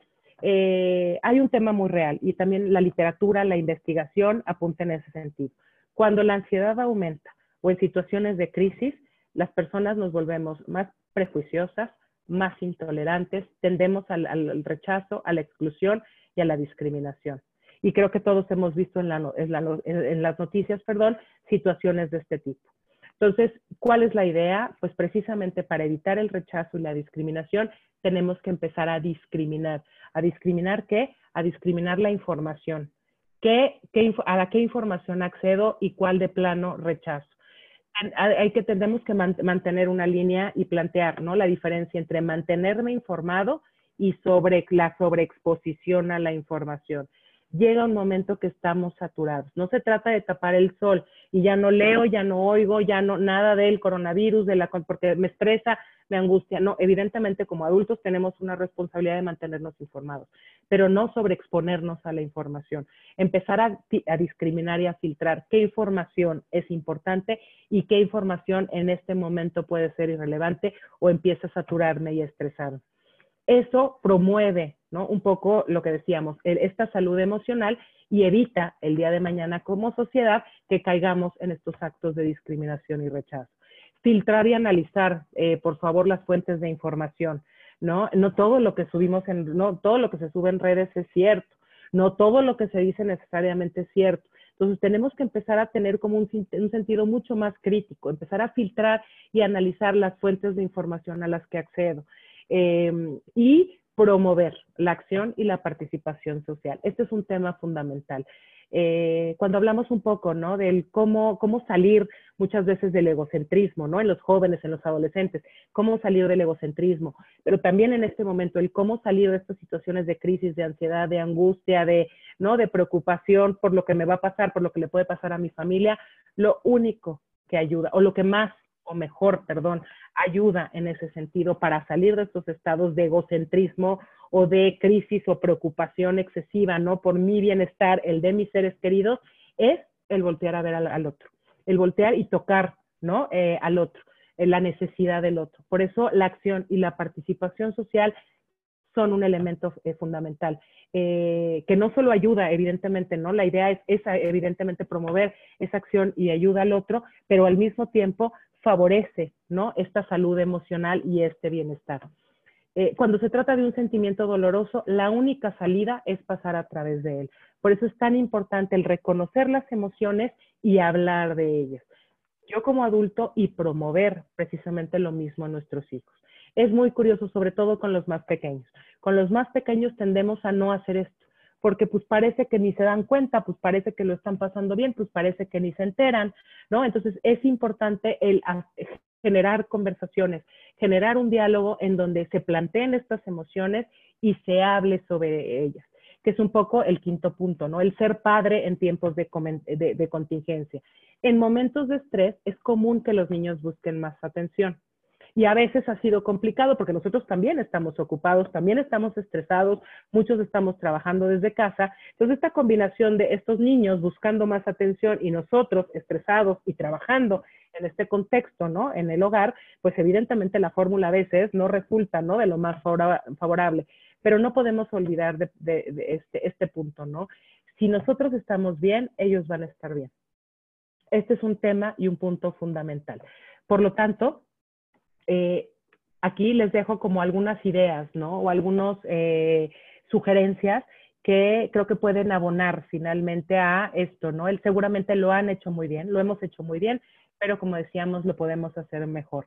Eh, hay un tema muy real y también la literatura, la investigación apunta en ese sentido. Cuando la ansiedad aumenta o en situaciones de crisis, las personas nos volvemos más prejuiciosas, más intolerantes, tendemos al, rechazo, a la exclusión y a la discriminación. Y creo que todos hemos visto en, en las noticias, perdón, situaciones de este tipo. Entonces, ¿cuál es la idea? Pues precisamente para evitar el rechazo y la discriminación, tenemos que empezar a discriminar. ¿A discriminar qué? A discriminar la información. ¿Qué, a qué información accedo y cuál de plano rechazo? Hay que, que mantener una línea y plantear, ¿no? La diferencia entre mantenerme informado y sobre la sobreexposición a la información llega un momento que estamos saturados. No se trata de tapar el sol y ya no leo, ya no oigo, ya no nada del coronavirus, de la porque me estresa, me angustia. No, evidentemente como adultos tenemos una responsabilidad de mantenernos informados, pero no sobreexponernos a la información. Empezar a, a discriminar y a filtrar qué información es importante y qué información en este momento puede ser irrelevante o empieza a saturarme y a estresarme eso promueve ¿no? un poco lo que decíamos, esta salud emocional y evita el día de mañana como sociedad que caigamos en estos actos de discriminación y rechazo. Filtrar y analizar, eh, por favor, las fuentes de información. ¿no? no todo lo que subimos en, no todo lo que se sube en redes es cierto, no todo lo que se dice necesariamente es cierto. Entonces tenemos que empezar a tener como un, un, sentido mucho más crítico, empezar a filtrar y analizar las fuentes de información a las que accedo. Em, y promover la acción y la participación social. Este es un tema fundamental. Eh, cuando hablamos un poco, ¿no? Del cómo, cómo salir muchas veces del egocentrismo, ¿no? En los jóvenes, en los adolescentes, cómo salir del egocentrismo, pero también en este momento el cómo salir de estas situaciones de crisis, de ansiedad, de angustia, de, ¿no? De preocupación por lo que me va a pasar, por lo que le puede pasar a mi familia, lo único que ayuda, o lo que más, o mejor, perdón, ayuda en ese sentido para salir de estos estados de egocentrismo o de crisis o preocupación excesiva, ¿no? Por mi bienestar, el de mis seres queridos, es el voltear a ver al, otro, el voltear y tocar, ¿no? Eh, al otro, eh, la necesidad del otro. Por eso la acción y la participación social son un elemento eh, fundamental, que no solo ayuda, evidentemente, ¿no? La idea es, es, evidentemente, promover esa acción y ayuda al otro, pero al mismo tiempo favorece, ¿no? Esta salud emocional y este bienestar. Eh, cuando se trata de un sentimiento doloroso, la única salida es pasar a través de él. Por eso es tan importante el reconocer las emociones y hablar de ellas. Yo como adulto y promover precisamente lo mismo a nuestros hijos. Es muy curioso, sobre todo con los más pequeños. Con los más pequeños tendemos a no hacer esto porque pues parece que ni se dan cuenta, pues parece que lo están pasando bien, pues parece que ni se enteran, ¿no? Entonces es importante el generar conversaciones, generar un diálogo en donde se planteen estas emociones y se hable sobre ellas, que es un poco el quinto punto, ¿no? El ser padre en tiempos de, de contingencia. En momentos de estrés es común que los niños busquen más atención y a veces ha sido complicado porque nosotros también estamos ocupados, también estamos estresados, muchos estamos trabajando desde casa. Entonces, esta combinación de estos niños buscando más atención y nosotros estresados y trabajando en este contexto, ¿no? En el hogar, pues evidentemente la fórmula a veces no resulta, ¿no? De lo más favorable. Pero no podemos olvidar de, este, este punto, ¿no? Si nosotros estamos bien, ellos van a estar bien. Este es un tema y un punto fundamental. Por lo tanto, eh, aquí les dejo como algunas ideas, ¿no? O algunas eh, sugerencias que creo que pueden abonar finalmente a esto, ¿no? Él seguramente lo han hecho muy bien, lo hemos hecho muy bien, pero como decíamos, lo podemos hacer mejor.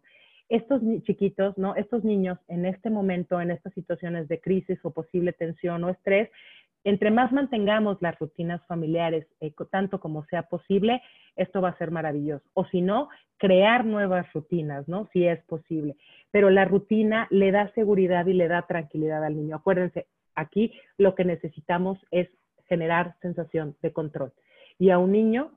Estos chiquitos, ¿no? Estos niños en este momento, en estas situaciones de crisis o posible tensión o estrés, entre más mantengamos las rutinas familiares, eh, tanto como sea posible, esto va a ser maravilloso. O si no, crear nuevas rutinas, ¿no? Si es posible. Pero la rutina le da seguridad y le da tranquilidad al niño. Acuérdense, aquí lo que necesitamos es generar sensación de control. Y a un niño,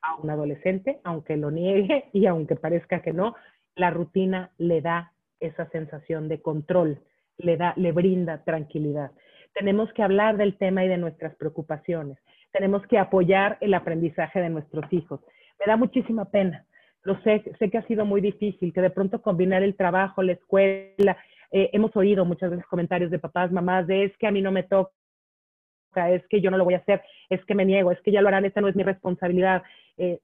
a un adolescente, aunque lo niegue y aunque parezca que no, la rutina le da esa sensación de control, le da, le brinda tranquilidad. Tenemos que hablar del tema y de nuestras preocupaciones. Tenemos que apoyar el aprendizaje de nuestros hijos. Me da muchísima pena. Lo sé, sé que ha sido muy difícil, que de pronto combinar el trabajo, la escuela, eh, hemos oído muchas veces comentarios de papás, mamás, de es que a mí no me toca, es que yo no lo voy a hacer, es que me niego, es que ya lo harán, esta no es mi responsabilidad. Eh,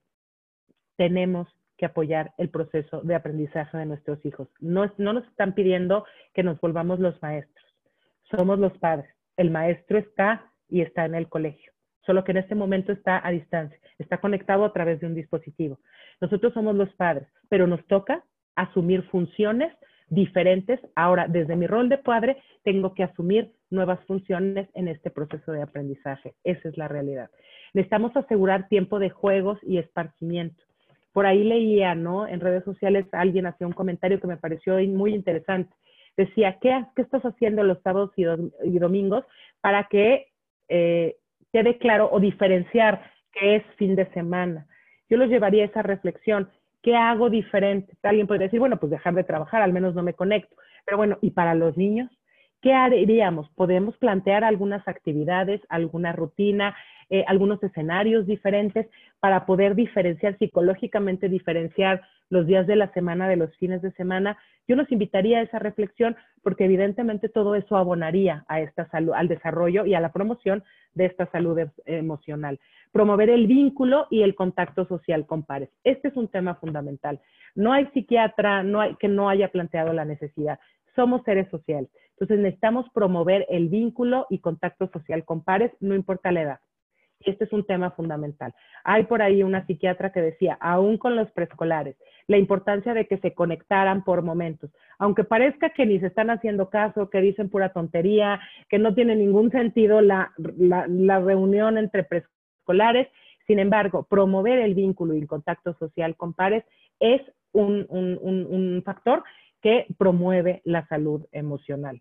tenemos que apoyar el proceso de aprendizaje de nuestros hijos. No, no nos están pidiendo que nos volvamos los maestros, somos los padres el maestro está y está en el colegio, solo que en este momento está a distancia, está conectado a través de un dispositivo. Nosotros somos los padres, pero nos toca asumir funciones diferentes. Ahora, desde mi rol de padre, tengo que asumir nuevas funciones en este proceso de aprendizaje. Esa es la realidad. Necesitamos asegurar tiempo de juegos y esparcimiento. Por ahí leía, ¿no? En redes sociales alguien hacía un comentario que me pareció muy interesante decía, ¿qué, qué estás haciendo los sábados y, domingos para que eh, quede claro o diferenciar qué es fin de semana? Yo los llevaría a esa reflexión. ¿Qué hago diferente? Alguien puede decir, bueno, pues dejar de trabajar, al menos no me conecto. Pero bueno, ¿y para los niños? ¿Qué haríamos? Podemos plantear algunas actividades, alguna rutina, eh, algunos escenarios diferentes para poder diferenciar, psicológicamente diferenciar los días de la semana de los fines de semana. Yo los invitaría a esa reflexión porque evidentemente todo eso abonaría a esta salud, al desarrollo y a la promoción de esta salud em, emocional. Promover el vínculo y el contacto social con pares. Este es un tema fundamental. No hay psiquiatra no hay, que no haya planteado la necesidad. Somos seres sociales. Entonces necesitamos promover el vínculo y contacto social con pares, no importa la edad. Este es un tema fundamental. Hay por ahí una psiquiatra que decía, aún con los preescolares, la importancia de que se conectaran por momentos. Aunque parezca que ni se están haciendo caso, que dicen pura tontería, que no tiene ningún sentido la, reunión entre preescolares, sin embargo, promover el vínculo y el contacto social con pares es un factor que promueve la salud emocional.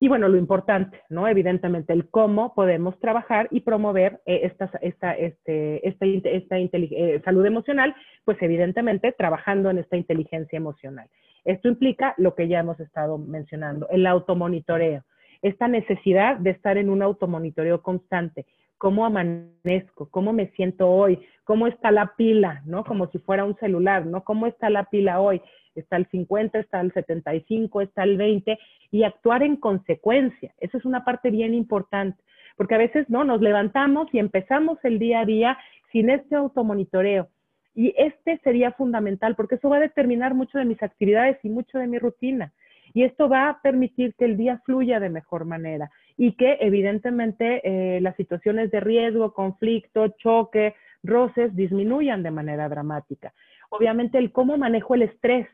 Y bueno, lo importante, ¿no? Evidentemente, el cómo podemos trabajar y promover eh, esta, este, esta, esta eh, salud emocional, pues evidentemente trabajando en esta inteligencia emocional. Esto implica lo que ya hemos estado mencionando, el automonitoreo, esta necesidad de estar en un automonitoreo constante. ¿Cómo amanezco? ¿Cómo me siento hoy? ¿Cómo está la pila? ¿No? Como si fuera un celular, ¿no? ¿Cómo está la pila hoy? Está el 50, está el 75, está el 20, y actuar en consecuencia. Esa es una parte bien importante, porque a veces no nos levantamos y empezamos el día a día sin este automonitoreo. Y este sería fundamental porque eso va a determinar mucho de mis actividades y mucho de mi rutina. Y esto va a permitir que el día fluya de mejor manera y que evidentemente eh, las situaciones de riesgo, conflicto, choque, roces disminuyan de manera dramática. Obviamente el cómo manejo el estrés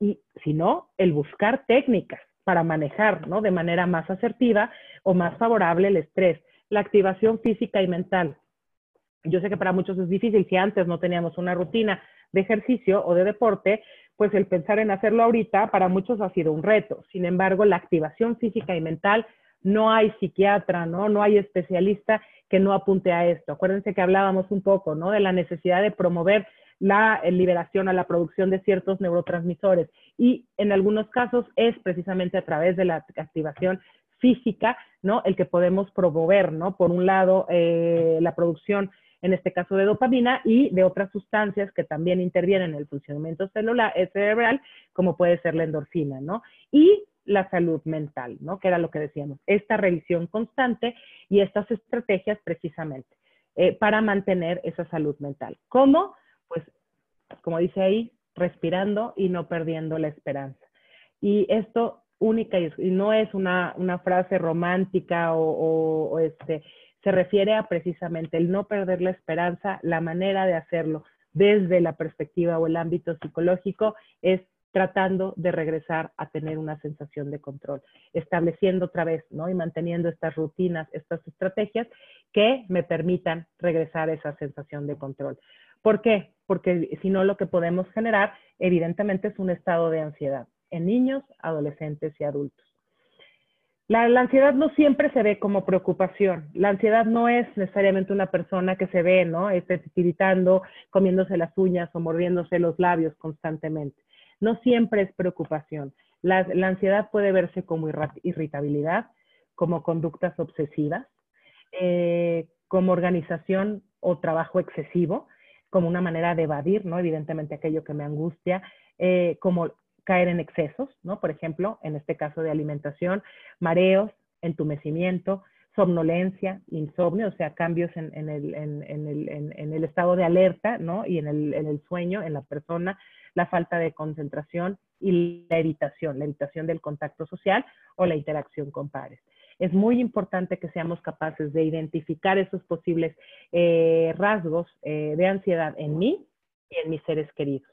y si no, el buscar técnicas para manejar ¿no? de manera más asertiva o más favorable el estrés, la activación física y mental. Yo sé que para muchos es difícil, si antes no teníamos una rutina de ejercicio o de deporte, pues el pensar en hacerlo ahorita para muchos ha sido un reto. Sin embargo, la activación física y mental, no hay psiquiatra, ¿no? No hay especialista que no apunte a esto. Acuérdense que hablábamos un poco, ¿no? De la necesidad de promover la eh, liberación a la producción de ciertos neurotransmisores. Y en algunos casos es precisamente a través de la activación física, ¿no? El que podemos promover, ¿no? Por un lado, eh, la producción, en este caso de dopamina, y de otras sustancias que también intervienen en el funcionamiento celular, eh, cerebral, como puede ser la endorfina, ¿no? Y la salud mental, ¿no? Que era lo que decíamos, esta revisión constante y estas estrategias precisamente para mantener esa salud mental. ¿Cómo? Pues, como dice ahí, respirando y no perdiendo la esperanza. Y esto única y, no es una, frase romántica o, este, se refiere a precisamente el no perder la esperanza, la manera de hacerlo desde la perspectiva o el ámbito psicológico es tratando de regresar a tener una sensación de control, estableciendo otra vez, ¿no? Y manteniendo estas rutinas, estas estrategias que me permitan regresar a esa sensación de control. ¿Por qué? Porque si no, lo que podemos generar, evidentemente, es un estado de ansiedad en niños, adolescentes y adultos. La, ansiedad no siempre se ve como preocupación. La ansiedad no es necesariamente una persona que se ve, ¿no? Esté tiritando, comiéndose las uñas o mordiéndose los labios constantemente. No siempre es preocupación. La, ansiedad puede verse como irritabilidad, como conductas obsesivas, eh, como organización o trabajo excesivo, como una manera de evadir, ¿no? Evidentemente aquello que me angustia, eh, como caer en excesos, ¿no? Por ejemplo, en este caso de alimentación, mareos, entumecimiento, somnolencia, insomnio, o sea, cambios en, el, estado de alerta, ¿no? Y en el, en el sueño, en la persona, la falta de concentración y la evitación, la evitación del contacto social o la interacción con pares es muy importante que seamos capaces de identificar esos posibles eh, rasgos eh, de ansiedad en mí y en mis seres queridos.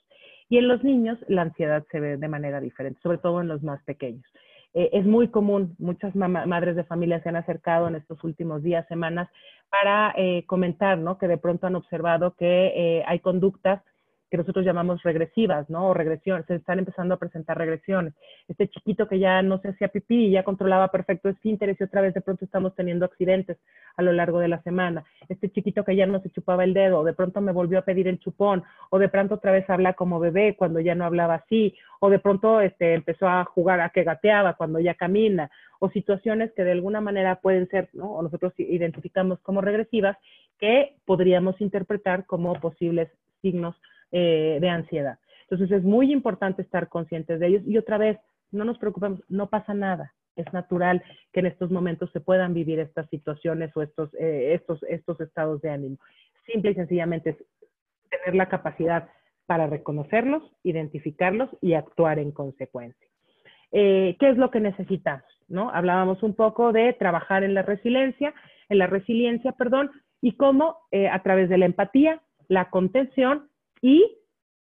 Y en los niños la ansiedad se ve de manera diferente, sobre todo en los más pequeños. Eh, es muy común, muchas madres de familia se han acercado en estos últimos días, semanas, para comentar ¿no? que de pronto han observado que hay conductas que nosotros llamamos regresivas, ¿no? O regresiones, se están empezando a presentar regresiones. Este chiquito que ya no se hacía pipí ya controlaba perfecto esfínteres y otra vez de pronto estamos teniendo accidentes a lo largo de la semana. Este chiquito que ya no se chupaba el dedo, de pronto me volvió a pedir el chupón, o de pronto otra vez habla como bebé cuando ya no hablaba así, o de pronto este, empezó a jugar a que gateaba cuando ya camina, o situaciones que de alguna manera pueden ser, ¿no? O nosotros identificamos como regresivas, que podríamos interpretar como posibles signos eh, de ansiedad. Entonces es muy importante estar conscientes de ellos y otra vez, no nos preocupemos, no pasa nada. Es natural que en estos momentos se puedan vivir estas situaciones o estos, eh, estos, estos estados de ánimo. Simple y sencillamente es tener la capacidad para reconocerlos, identificarlos y actuar en consecuencia. Eh, ¿Qué es lo que necesitamos? ¿no? Hablábamos un poco de trabajar en la resiliencia, en la resiliencia, perdón, y cómo a través de la empatía, la contención y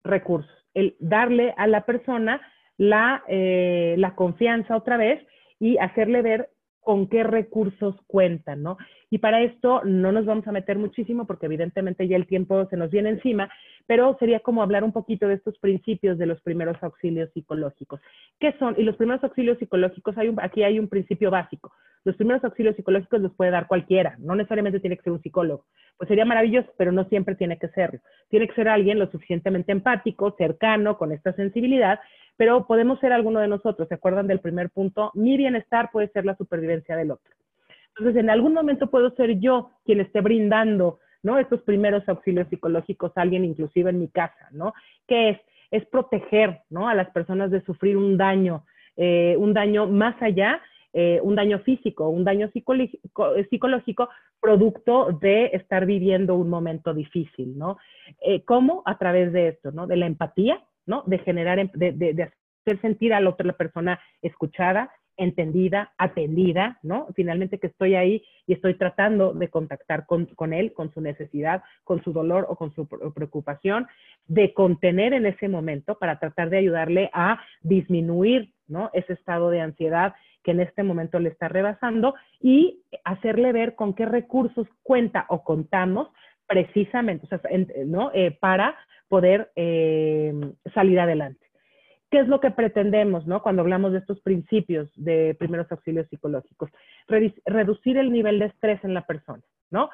recursos, el darle a la persona la, eh, la confianza otra vez y hacerle ver con qué recursos cuentan, ¿no? Y para esto no nos vamos a meter muchísimo porque evidentemente ya el tiempo se nos viene encima, pero sería como hablar un poquito de estos principios de los primeros auxilios psicológicos. ¿Qué son? Y los primeros auxilios psicológicos, aquí hay un principio básico. Los primeros auxilios psicológicos los puede dar cualquiera, no necesariamente tiene que ser un psicólogo. Pues sería maravilloso, pero no siempre tiene que serlo. Tiene que ser alguien lo suficientemente empático, cercano, con esta sensibilidad, pero podemos ser alguno de nosotros. ¿Se acuerdan del primer punto? Mi bienestar puede ser la supervivencia del otro. Entonces, en algún momento puedo ser yo quien esté brindando, ¿no? Estos primeros auxilios psicológicos alguien, inclusive en mi casa, ¿no? ¿Qué es? Es proteger, ¿no? A las personas de sufrir un daño, eh, un daño más allá, eh, un daño físico, un daño psicológico, producto de estar viviendo un momento difícil, ¿no? Eh, ¿Cómo? A través de esto, ¿no? De la empatía, ¿no? De generar, em, de, de, hacer sentir a la otra persona escuchada, entendida, atendida, ¿no? Finalmente que estoy ahí y estoy tratando de contactar con, con, él, con su necesidad, con su dolor o con su preocupación, de contener en ese momento para tratar de ayudarle a disminuir, ¿no? Ese estado de ansiedad que en este momento le está rebasando y hacerle ver con qué recursos cuenta o contamos precisamente, o sea, ¿no? Eh, para poder eh, salir adelante. ¿Qué es lo que pretendemos ¿no? cuando hablamos de estos principios de primeros auxilios psicológicos? reducir el nivel de estrés en la persona, ¿no?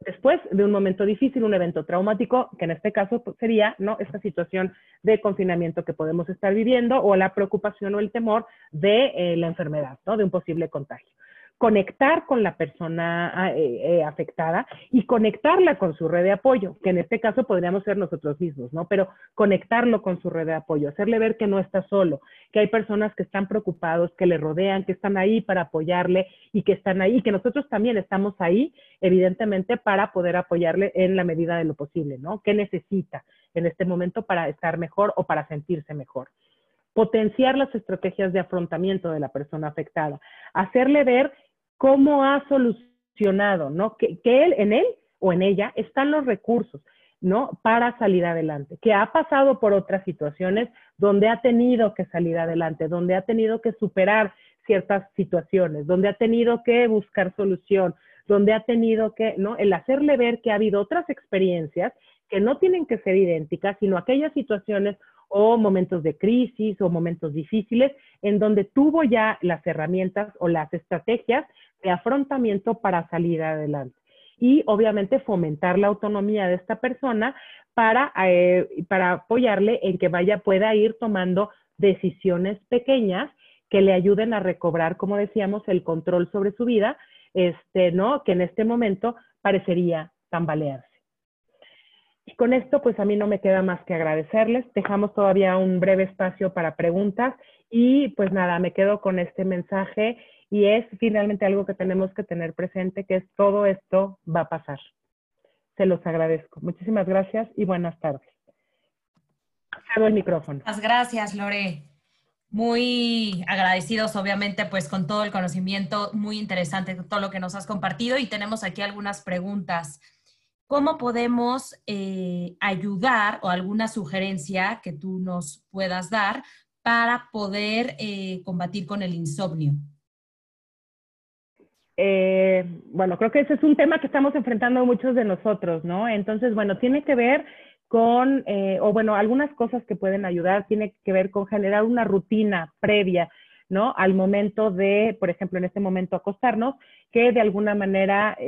Después de un momento difícil, un evento traumático, que en este caso pues, sería ¿no? esta situación de confinamiento que podemos estar viviendo o la preocupación o el temor de eh, la enfermedad, ¿no? de un posible contagio conectar con la persona ah, eh, eh, afectada y conectarla con su red de apoyo, que en este caso podríamos ser nosotros mismos, ¿no? Pero conectarlo con su red de apoyo, hacerle ver que no está solo, que hay personas que están preocupados, que le rodean, que están ahí para apoyarle y que están ahí, y que nosotros también estamos ahí, evidentemente, para poder apoyarle en la medida de lo posible, ¿no? ¿Qué necesita en este momento para estar mejor o para sentirse mejor? potenciar las estrategias de afrontamiento de la persona afectada, hacerle ver cómo ha solucionado, ¿no? Que, él, en él o en ella están los recursos, ¿no? Para salir adelante, que ha pasado por otras situaciones donde ha tenido que salir adelante, donde ha tenido que superar ciertas situaciones, donde ha tenido que buscar solución, donde ha tenido que, ¿no? El hacerle ver que ha habido otras experiencias que no tienen que ser idénticas, sino aquellas situaciones o momentos de crisis o momentos difíciles en donde tuvo ya las herramientas o las estrategias de afrontamiento para salir adelante. Y obviamente fomentar la autonomía de esta persona para, eh, para apoyarle en que vaya, pueda ir tomando decisiones pequeñas que le ayuden a recobrar, como decíamos, el control sobre su vida, este, ¿no? Que en este momento parecería tambalearse. Y con esto, pues a mí no me queda más que agradecerles. Dejamos todavía un breve espacio para preguntas y pues nada, me quedo con este mensaje y es finalmente algo que tenemos que tener presente, que es todo esto va a pasar. Se los agradezco. Muchísimas gracias y buenas tardes. Cedo el micrófono. Muchas gracias, Lore. Muy agradecidos, obviamente, pues con todo el conocimiento muy interesante, todo lo que nos has compartido y tenemos aquí algunas preguntas. ¿Cómo podemos eh, ayudar o alguna sugerencia que tú nos puedas dar para poder eh, combatir con el insomnio? Eh, bueno, creo que ese es un tema que estamos enfrentando muchos de nosotros, ¿no? Entonces, bueno, tiene que ver con, o bueno, algunas cosas que pueden ayudar, tiene que ver con generar una rutina previa, ¿no? Al momento de, por ejemplo, en este momento acostarnos, que de alguna manera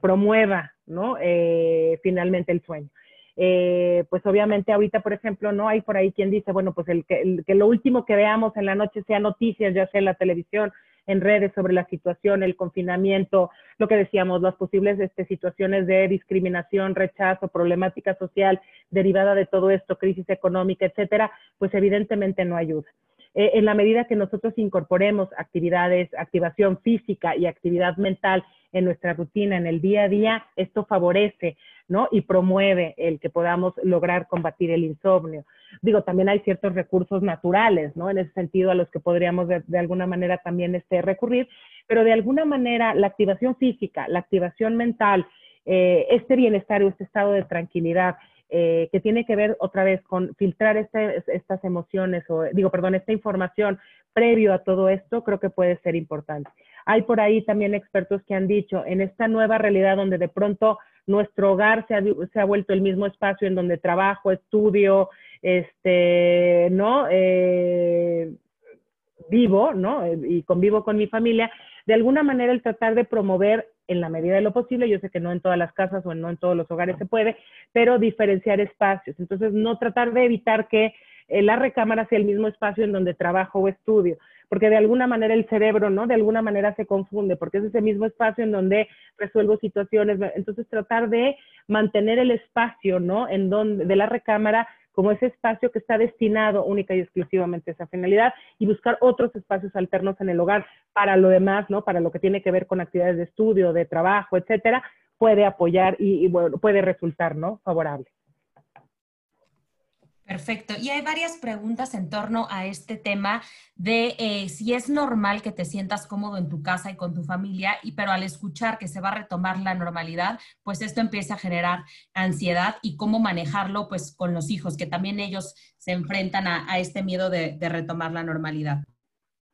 promueva ¿no? Eh, finalmente el sueño. Eh, pues obviamente ahorita, por ejemplo, no hay por ahí quien dice, bueno, pues el que, que, lo último que veamos en la noche sea noticias, ya sea en la televisión, en redes sobre la situación, el confinamiento, lo que decíamos, las posibles este, situaciones de discriminación, rechazo, problemática social derivada de todo esto, crisis económica, etcétera, pues evidentemente no ayuda. Eh, en la medida que nosotros incorporemos actividades, activación física y actividad mental en nuestra rutina, en el día a día, esto favorece, ¿no? Y promueve el que podamos lograr combatir el insomnio. Digo, también hay ciertos recursos naturales, ¿no? En ese sentido, a los que podríamos de, alguna manera también este, recurrir, pero de alguna manera la activación física, la activación mental, eh, este bienestar o este estado de tranquilidad, eh, que tiene que ver otra vez con filtrar este, estas emociones, o digo, perdón, esta información previo a todo esto, creo que puede ser importante. Hay por ahí también expertos que han dicho, en esta nueva realidad donde de pronto nuestro hogar se ha, se ha vuelto el mismo espacio en donde trabajo, estudio, este, ¿no? Eh, vivo, ¿no? Y convivo con mi familia, de alguna manera el tratar de promover en la medida de lo posible, yo sé que no en todas las casas o no en todos los hogares se puede, pero diferenciar espacios. Entonces, no tratar de evitar que eh, la recámara sea el mismo espacio en donde trabajo o estudio, porque de alguna manera el cerebro, ¿no? De alguna manera se confunde, porque es ese mismo espacio en donde resuelvo situaciones. Entonces, tratar de mantener el espacio, ¿no? En donde, de la recámara como ese espacio que está destinado única y exclusivamente a esa finalidad y buscar otros espacios alternos en el hogar para lo demás, ¿no? Para lo que tiene que ver con actividades de estudio, de trabajo, etcétera, puede apoyar y, puede resultar, ¿no? Favorable. Perfecto. Y hay varias preguntas en torno a este tema de eh, si es normal que te sientas cómodo en tu casa y con tu familia, y pero al escuchar que se va a retomar la normalidad, pues esto empieza a generar ansiedad y cómo manejarlo pues con los hijos, que también ellos se enfrentan a, este miedo de, retomar la normalidad.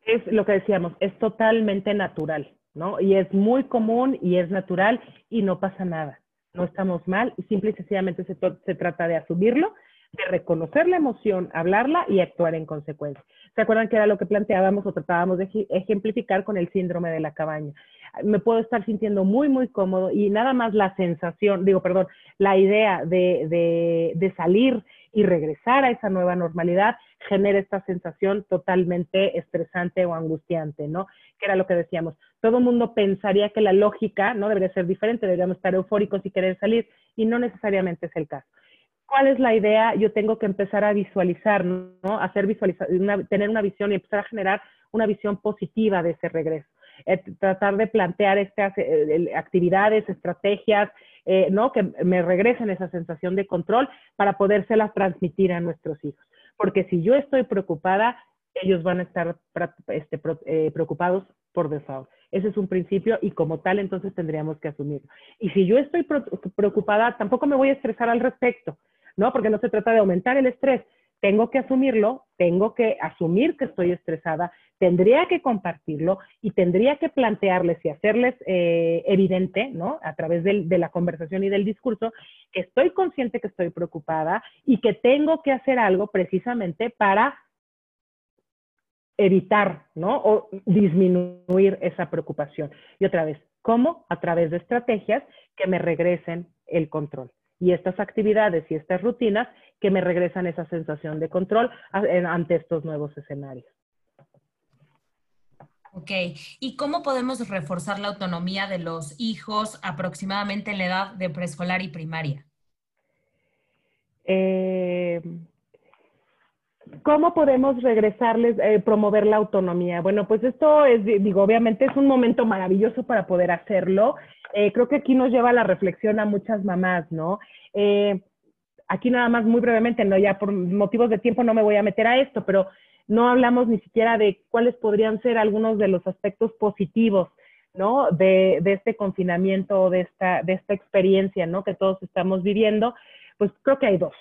Es lo que decíamos, es totalmente natural, ¿no? Y es muy común y es natural y no pasa nada. No estamos mal, simple y sencillamente se, se trata de asumirlo de reconocer la emoción, hablarla y actuar en consecuencia. ¿Se acuerdan que era lo que planteábamos o tratábamos de ejemplificar con el síndrome de la cabaña? Me puedo estar sintiendo muy, muy cómodo y nada más la sensación, digo, perdón, la idea de, de, salir y regresar a esa nueva normalidad genera esta sensación totalmente estresante o angustiante, ¿no? Que era lo que decíamos. Todo el mundo pensaría que la lógica no debería ser diferente, deberíamos estar eufóricos y querer salir, y no necesariamente es el caso. ¿Cuál es la idea? Yo tengo que empezar a visualizar, ¿no? Hacer visualizar, tener una visión y empezar a generar una visión positiva de ese regreso. Eh, tratar de plantear estas eh, actividades, estrategias, eh, ¿no? Que me regresen esa sensación de control para podérselas transmitir a nuestros hijos. Porque si yo estoy preocupada, ellos van a estar este, preocupados por default. Ese es un principio y como tal entonces tendríamos que asumirlo. Y si yo estoy preocupada, tampoco me voy a estresar al respecto. ¿No? Porque no se trata de aumentar el estrés. Tengo que asumirlo, tengo que asumir que estoy estresada, tendría que compartirlo y tendría que plantearles y hacerles eh, evidente, ¿no? A través de la conversación y del discurso, que estoy consciente que estoy preocupada y que tengo que hacer algo precisamente para evitar, ¿no? O disminuir esa preocupación. Y otra vez, ¿cómo? A través de estrategias que me regresen el control y estas actividades y estas rutinas que me regresan esa sensación de control ante estos nuevos escenarios. Ok, ¿y cómo podemos reforzar la autonomía de los hijos aproximadamente en la edad de preescolar y primaria? Eh, ¿Cómo podemos regresarles, eh, promover la autonomía? Bueno, pues esto es, digo, obviamente es un momento maravilloso para poder hacerlo. Eh, creo que aquí nos lleva la reflexión a muchas mamás, ¿no? Eh, aquí nada más muy brevemente, no ya por motivos de tiempo no me voy a meter a esto, pero no hablamos ni siquiera de cuáles podrían ser algunos de los aspectos positivos, ¿no? De, de este confinamiento, de esta, de esta experiencia, ¿no? Que todos estamos viviendo, pues creo que hay dos.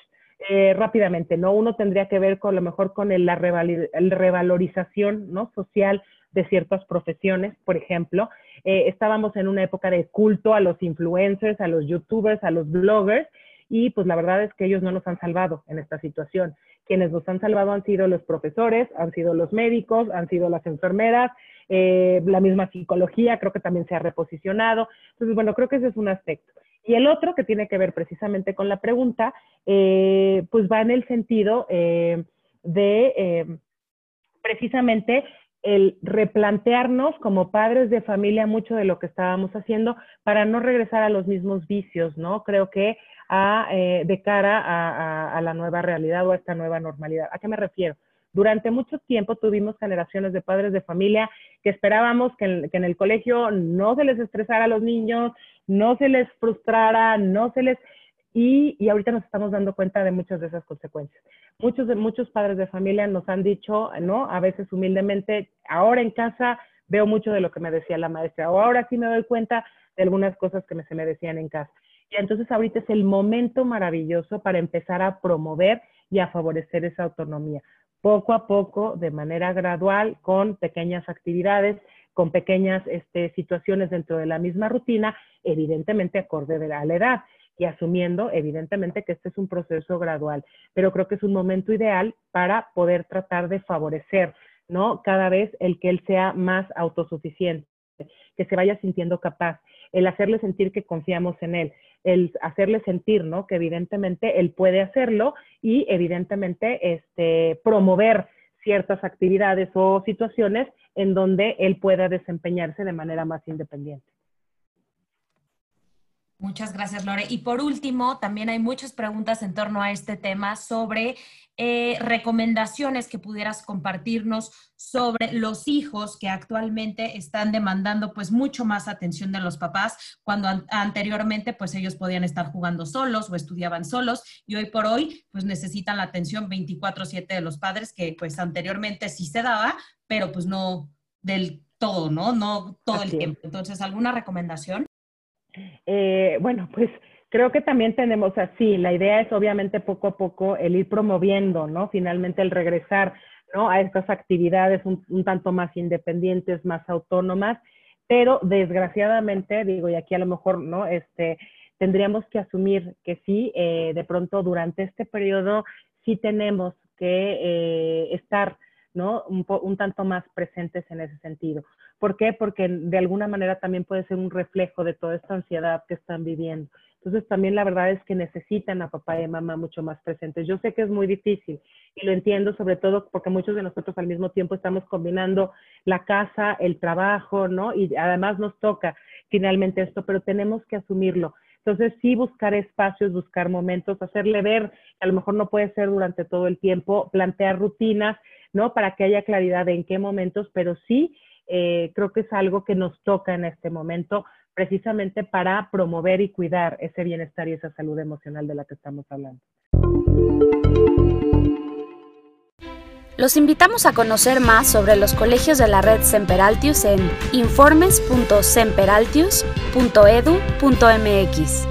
Eh, rápidamente, ¿no? Uno tendría que ver con lo mejor con el, la revalorización, ¿no? Social de ciertas profesiones, por ejemplo. Eh, estábamos en una época de culto a los influencers, a los youtubers, a los bloggers, y pues la verdad es que ellos no nos han salvado en esta situación. Quienes nos han salvado han sido los profesores, han sido los médicos, han sido las enfermeras, eh, la misma psicología creo que también se ha reposicionado. Entonces, bueno, creo que ese es un aspecto. Y el otro, que tiene que ver precisamente con la pregunta, eh, pues va en el sentido de precisamente el replantearnos como padres de familia mucho de lo que estábamos haciendo para no regresar a los mismos vicios, ¿no? Creo que a, eh, de cara a, a, la nueva realidad o a esta nueva normalidad. ¿A qué me refiero? Durante mucho tiempo tuvimos generaciones de padres de familia que esperábamos que en, que en el colegio no se les estresara a los niños, no se les frustrara, no se les... Y, y, ahorita nos estamos dando cuenta de muchas de esas consecuencias. Muchos, de, muchos padres de familia nos han dicho, ¿no? A veces humildemente, ahora en casa veo mucho de lo que me decía la maestra, o ahora sí me doy cuenta de algunas cosas que me, se me decían en casa. Y entonces ahorita es el momento maravilloso para empezar a promover y a favorecer esa autonomía. Poco a poco, de manera gradual, con pequeñas actividades, con pequeñas este, situaciones dentro de la misma rutina, evidentemente acorde a la edad y asumiendo, evidentemente, que este es un proceso gradual. Pero creo que es un momento ideal para poder tratar de favorecer, ¿no? Cada vez el que él sea más autosuficiente, que se vaya sintiendo capaz, el hacerle sentir que confiamos en él, el hacerle sentir, ¿no? Que evidentemente él puede hacerlo y evidentemente este, promover ciertas actividades o situaciones en donde él pueda desempeñarse de manera más independiente. Muchas gracias, Lore. Y por último, también hay muchas preguntas en torno a este tema sobre eh, recomendaciones que pudieras compartirnos sobre los hijos que actualmente están demandando pues mucho más atención de los papás cuando an anteriormente pues ellos podían estar jugando solos o estudiaban solos y hoy por hoy pues necesitan la atención 24/7 de los padres que pues anteriormente sí se daba, pero pues no del todo, ¿no? No todo Así el tiempo. Entonces, ¿alguna recomendación? Eh, bueno, pues creo que también tenemos así, la idea es obviamente poco a poco el ir promoviendo, ¿no? Finalmente el regresar, ¿no? A estas actividades un, tanto más independientes, más autónomas, pero desgraciadamente, digo, y aquí a lo mejor, ¿no? Este, tendríamos que asumir que sí, eh, de pronto durante este periodo sí tenemos que eh, estar, ¿no? Un, tanto más presentes en ese sentido. ¿Por qué? Porque de alguna manera también puede ser un reflejo de toda esta ansiedad que están viviendo. Entonces también la verdad es que necesitan a papá y mamá mucho más presentes. Yo sé que es muy difícil y lo entiendo sobre todo porque muchos de nosotros al mismo tiempo estamos combinando la casa, el trabajo, ¿no? Y además nos toca finalmente esto, pero tenemos que asumirlo. Entonces sí buscar espacios, buscar momentos, hacerle ver a lo mejor no puede ser durante todo el tiempo, plantear rutinas, ¿no? Para que haya claridad en qué momentos, pero sí eh, creo que es algo que nos toca en este momento precisamente para promover y cuidar ese bienestar y esa salud emocional de la que estamos hablando. Los invitamos a conocer más sobre los colegios de la red Semperaltius en informes.semperaltius.edu.mx.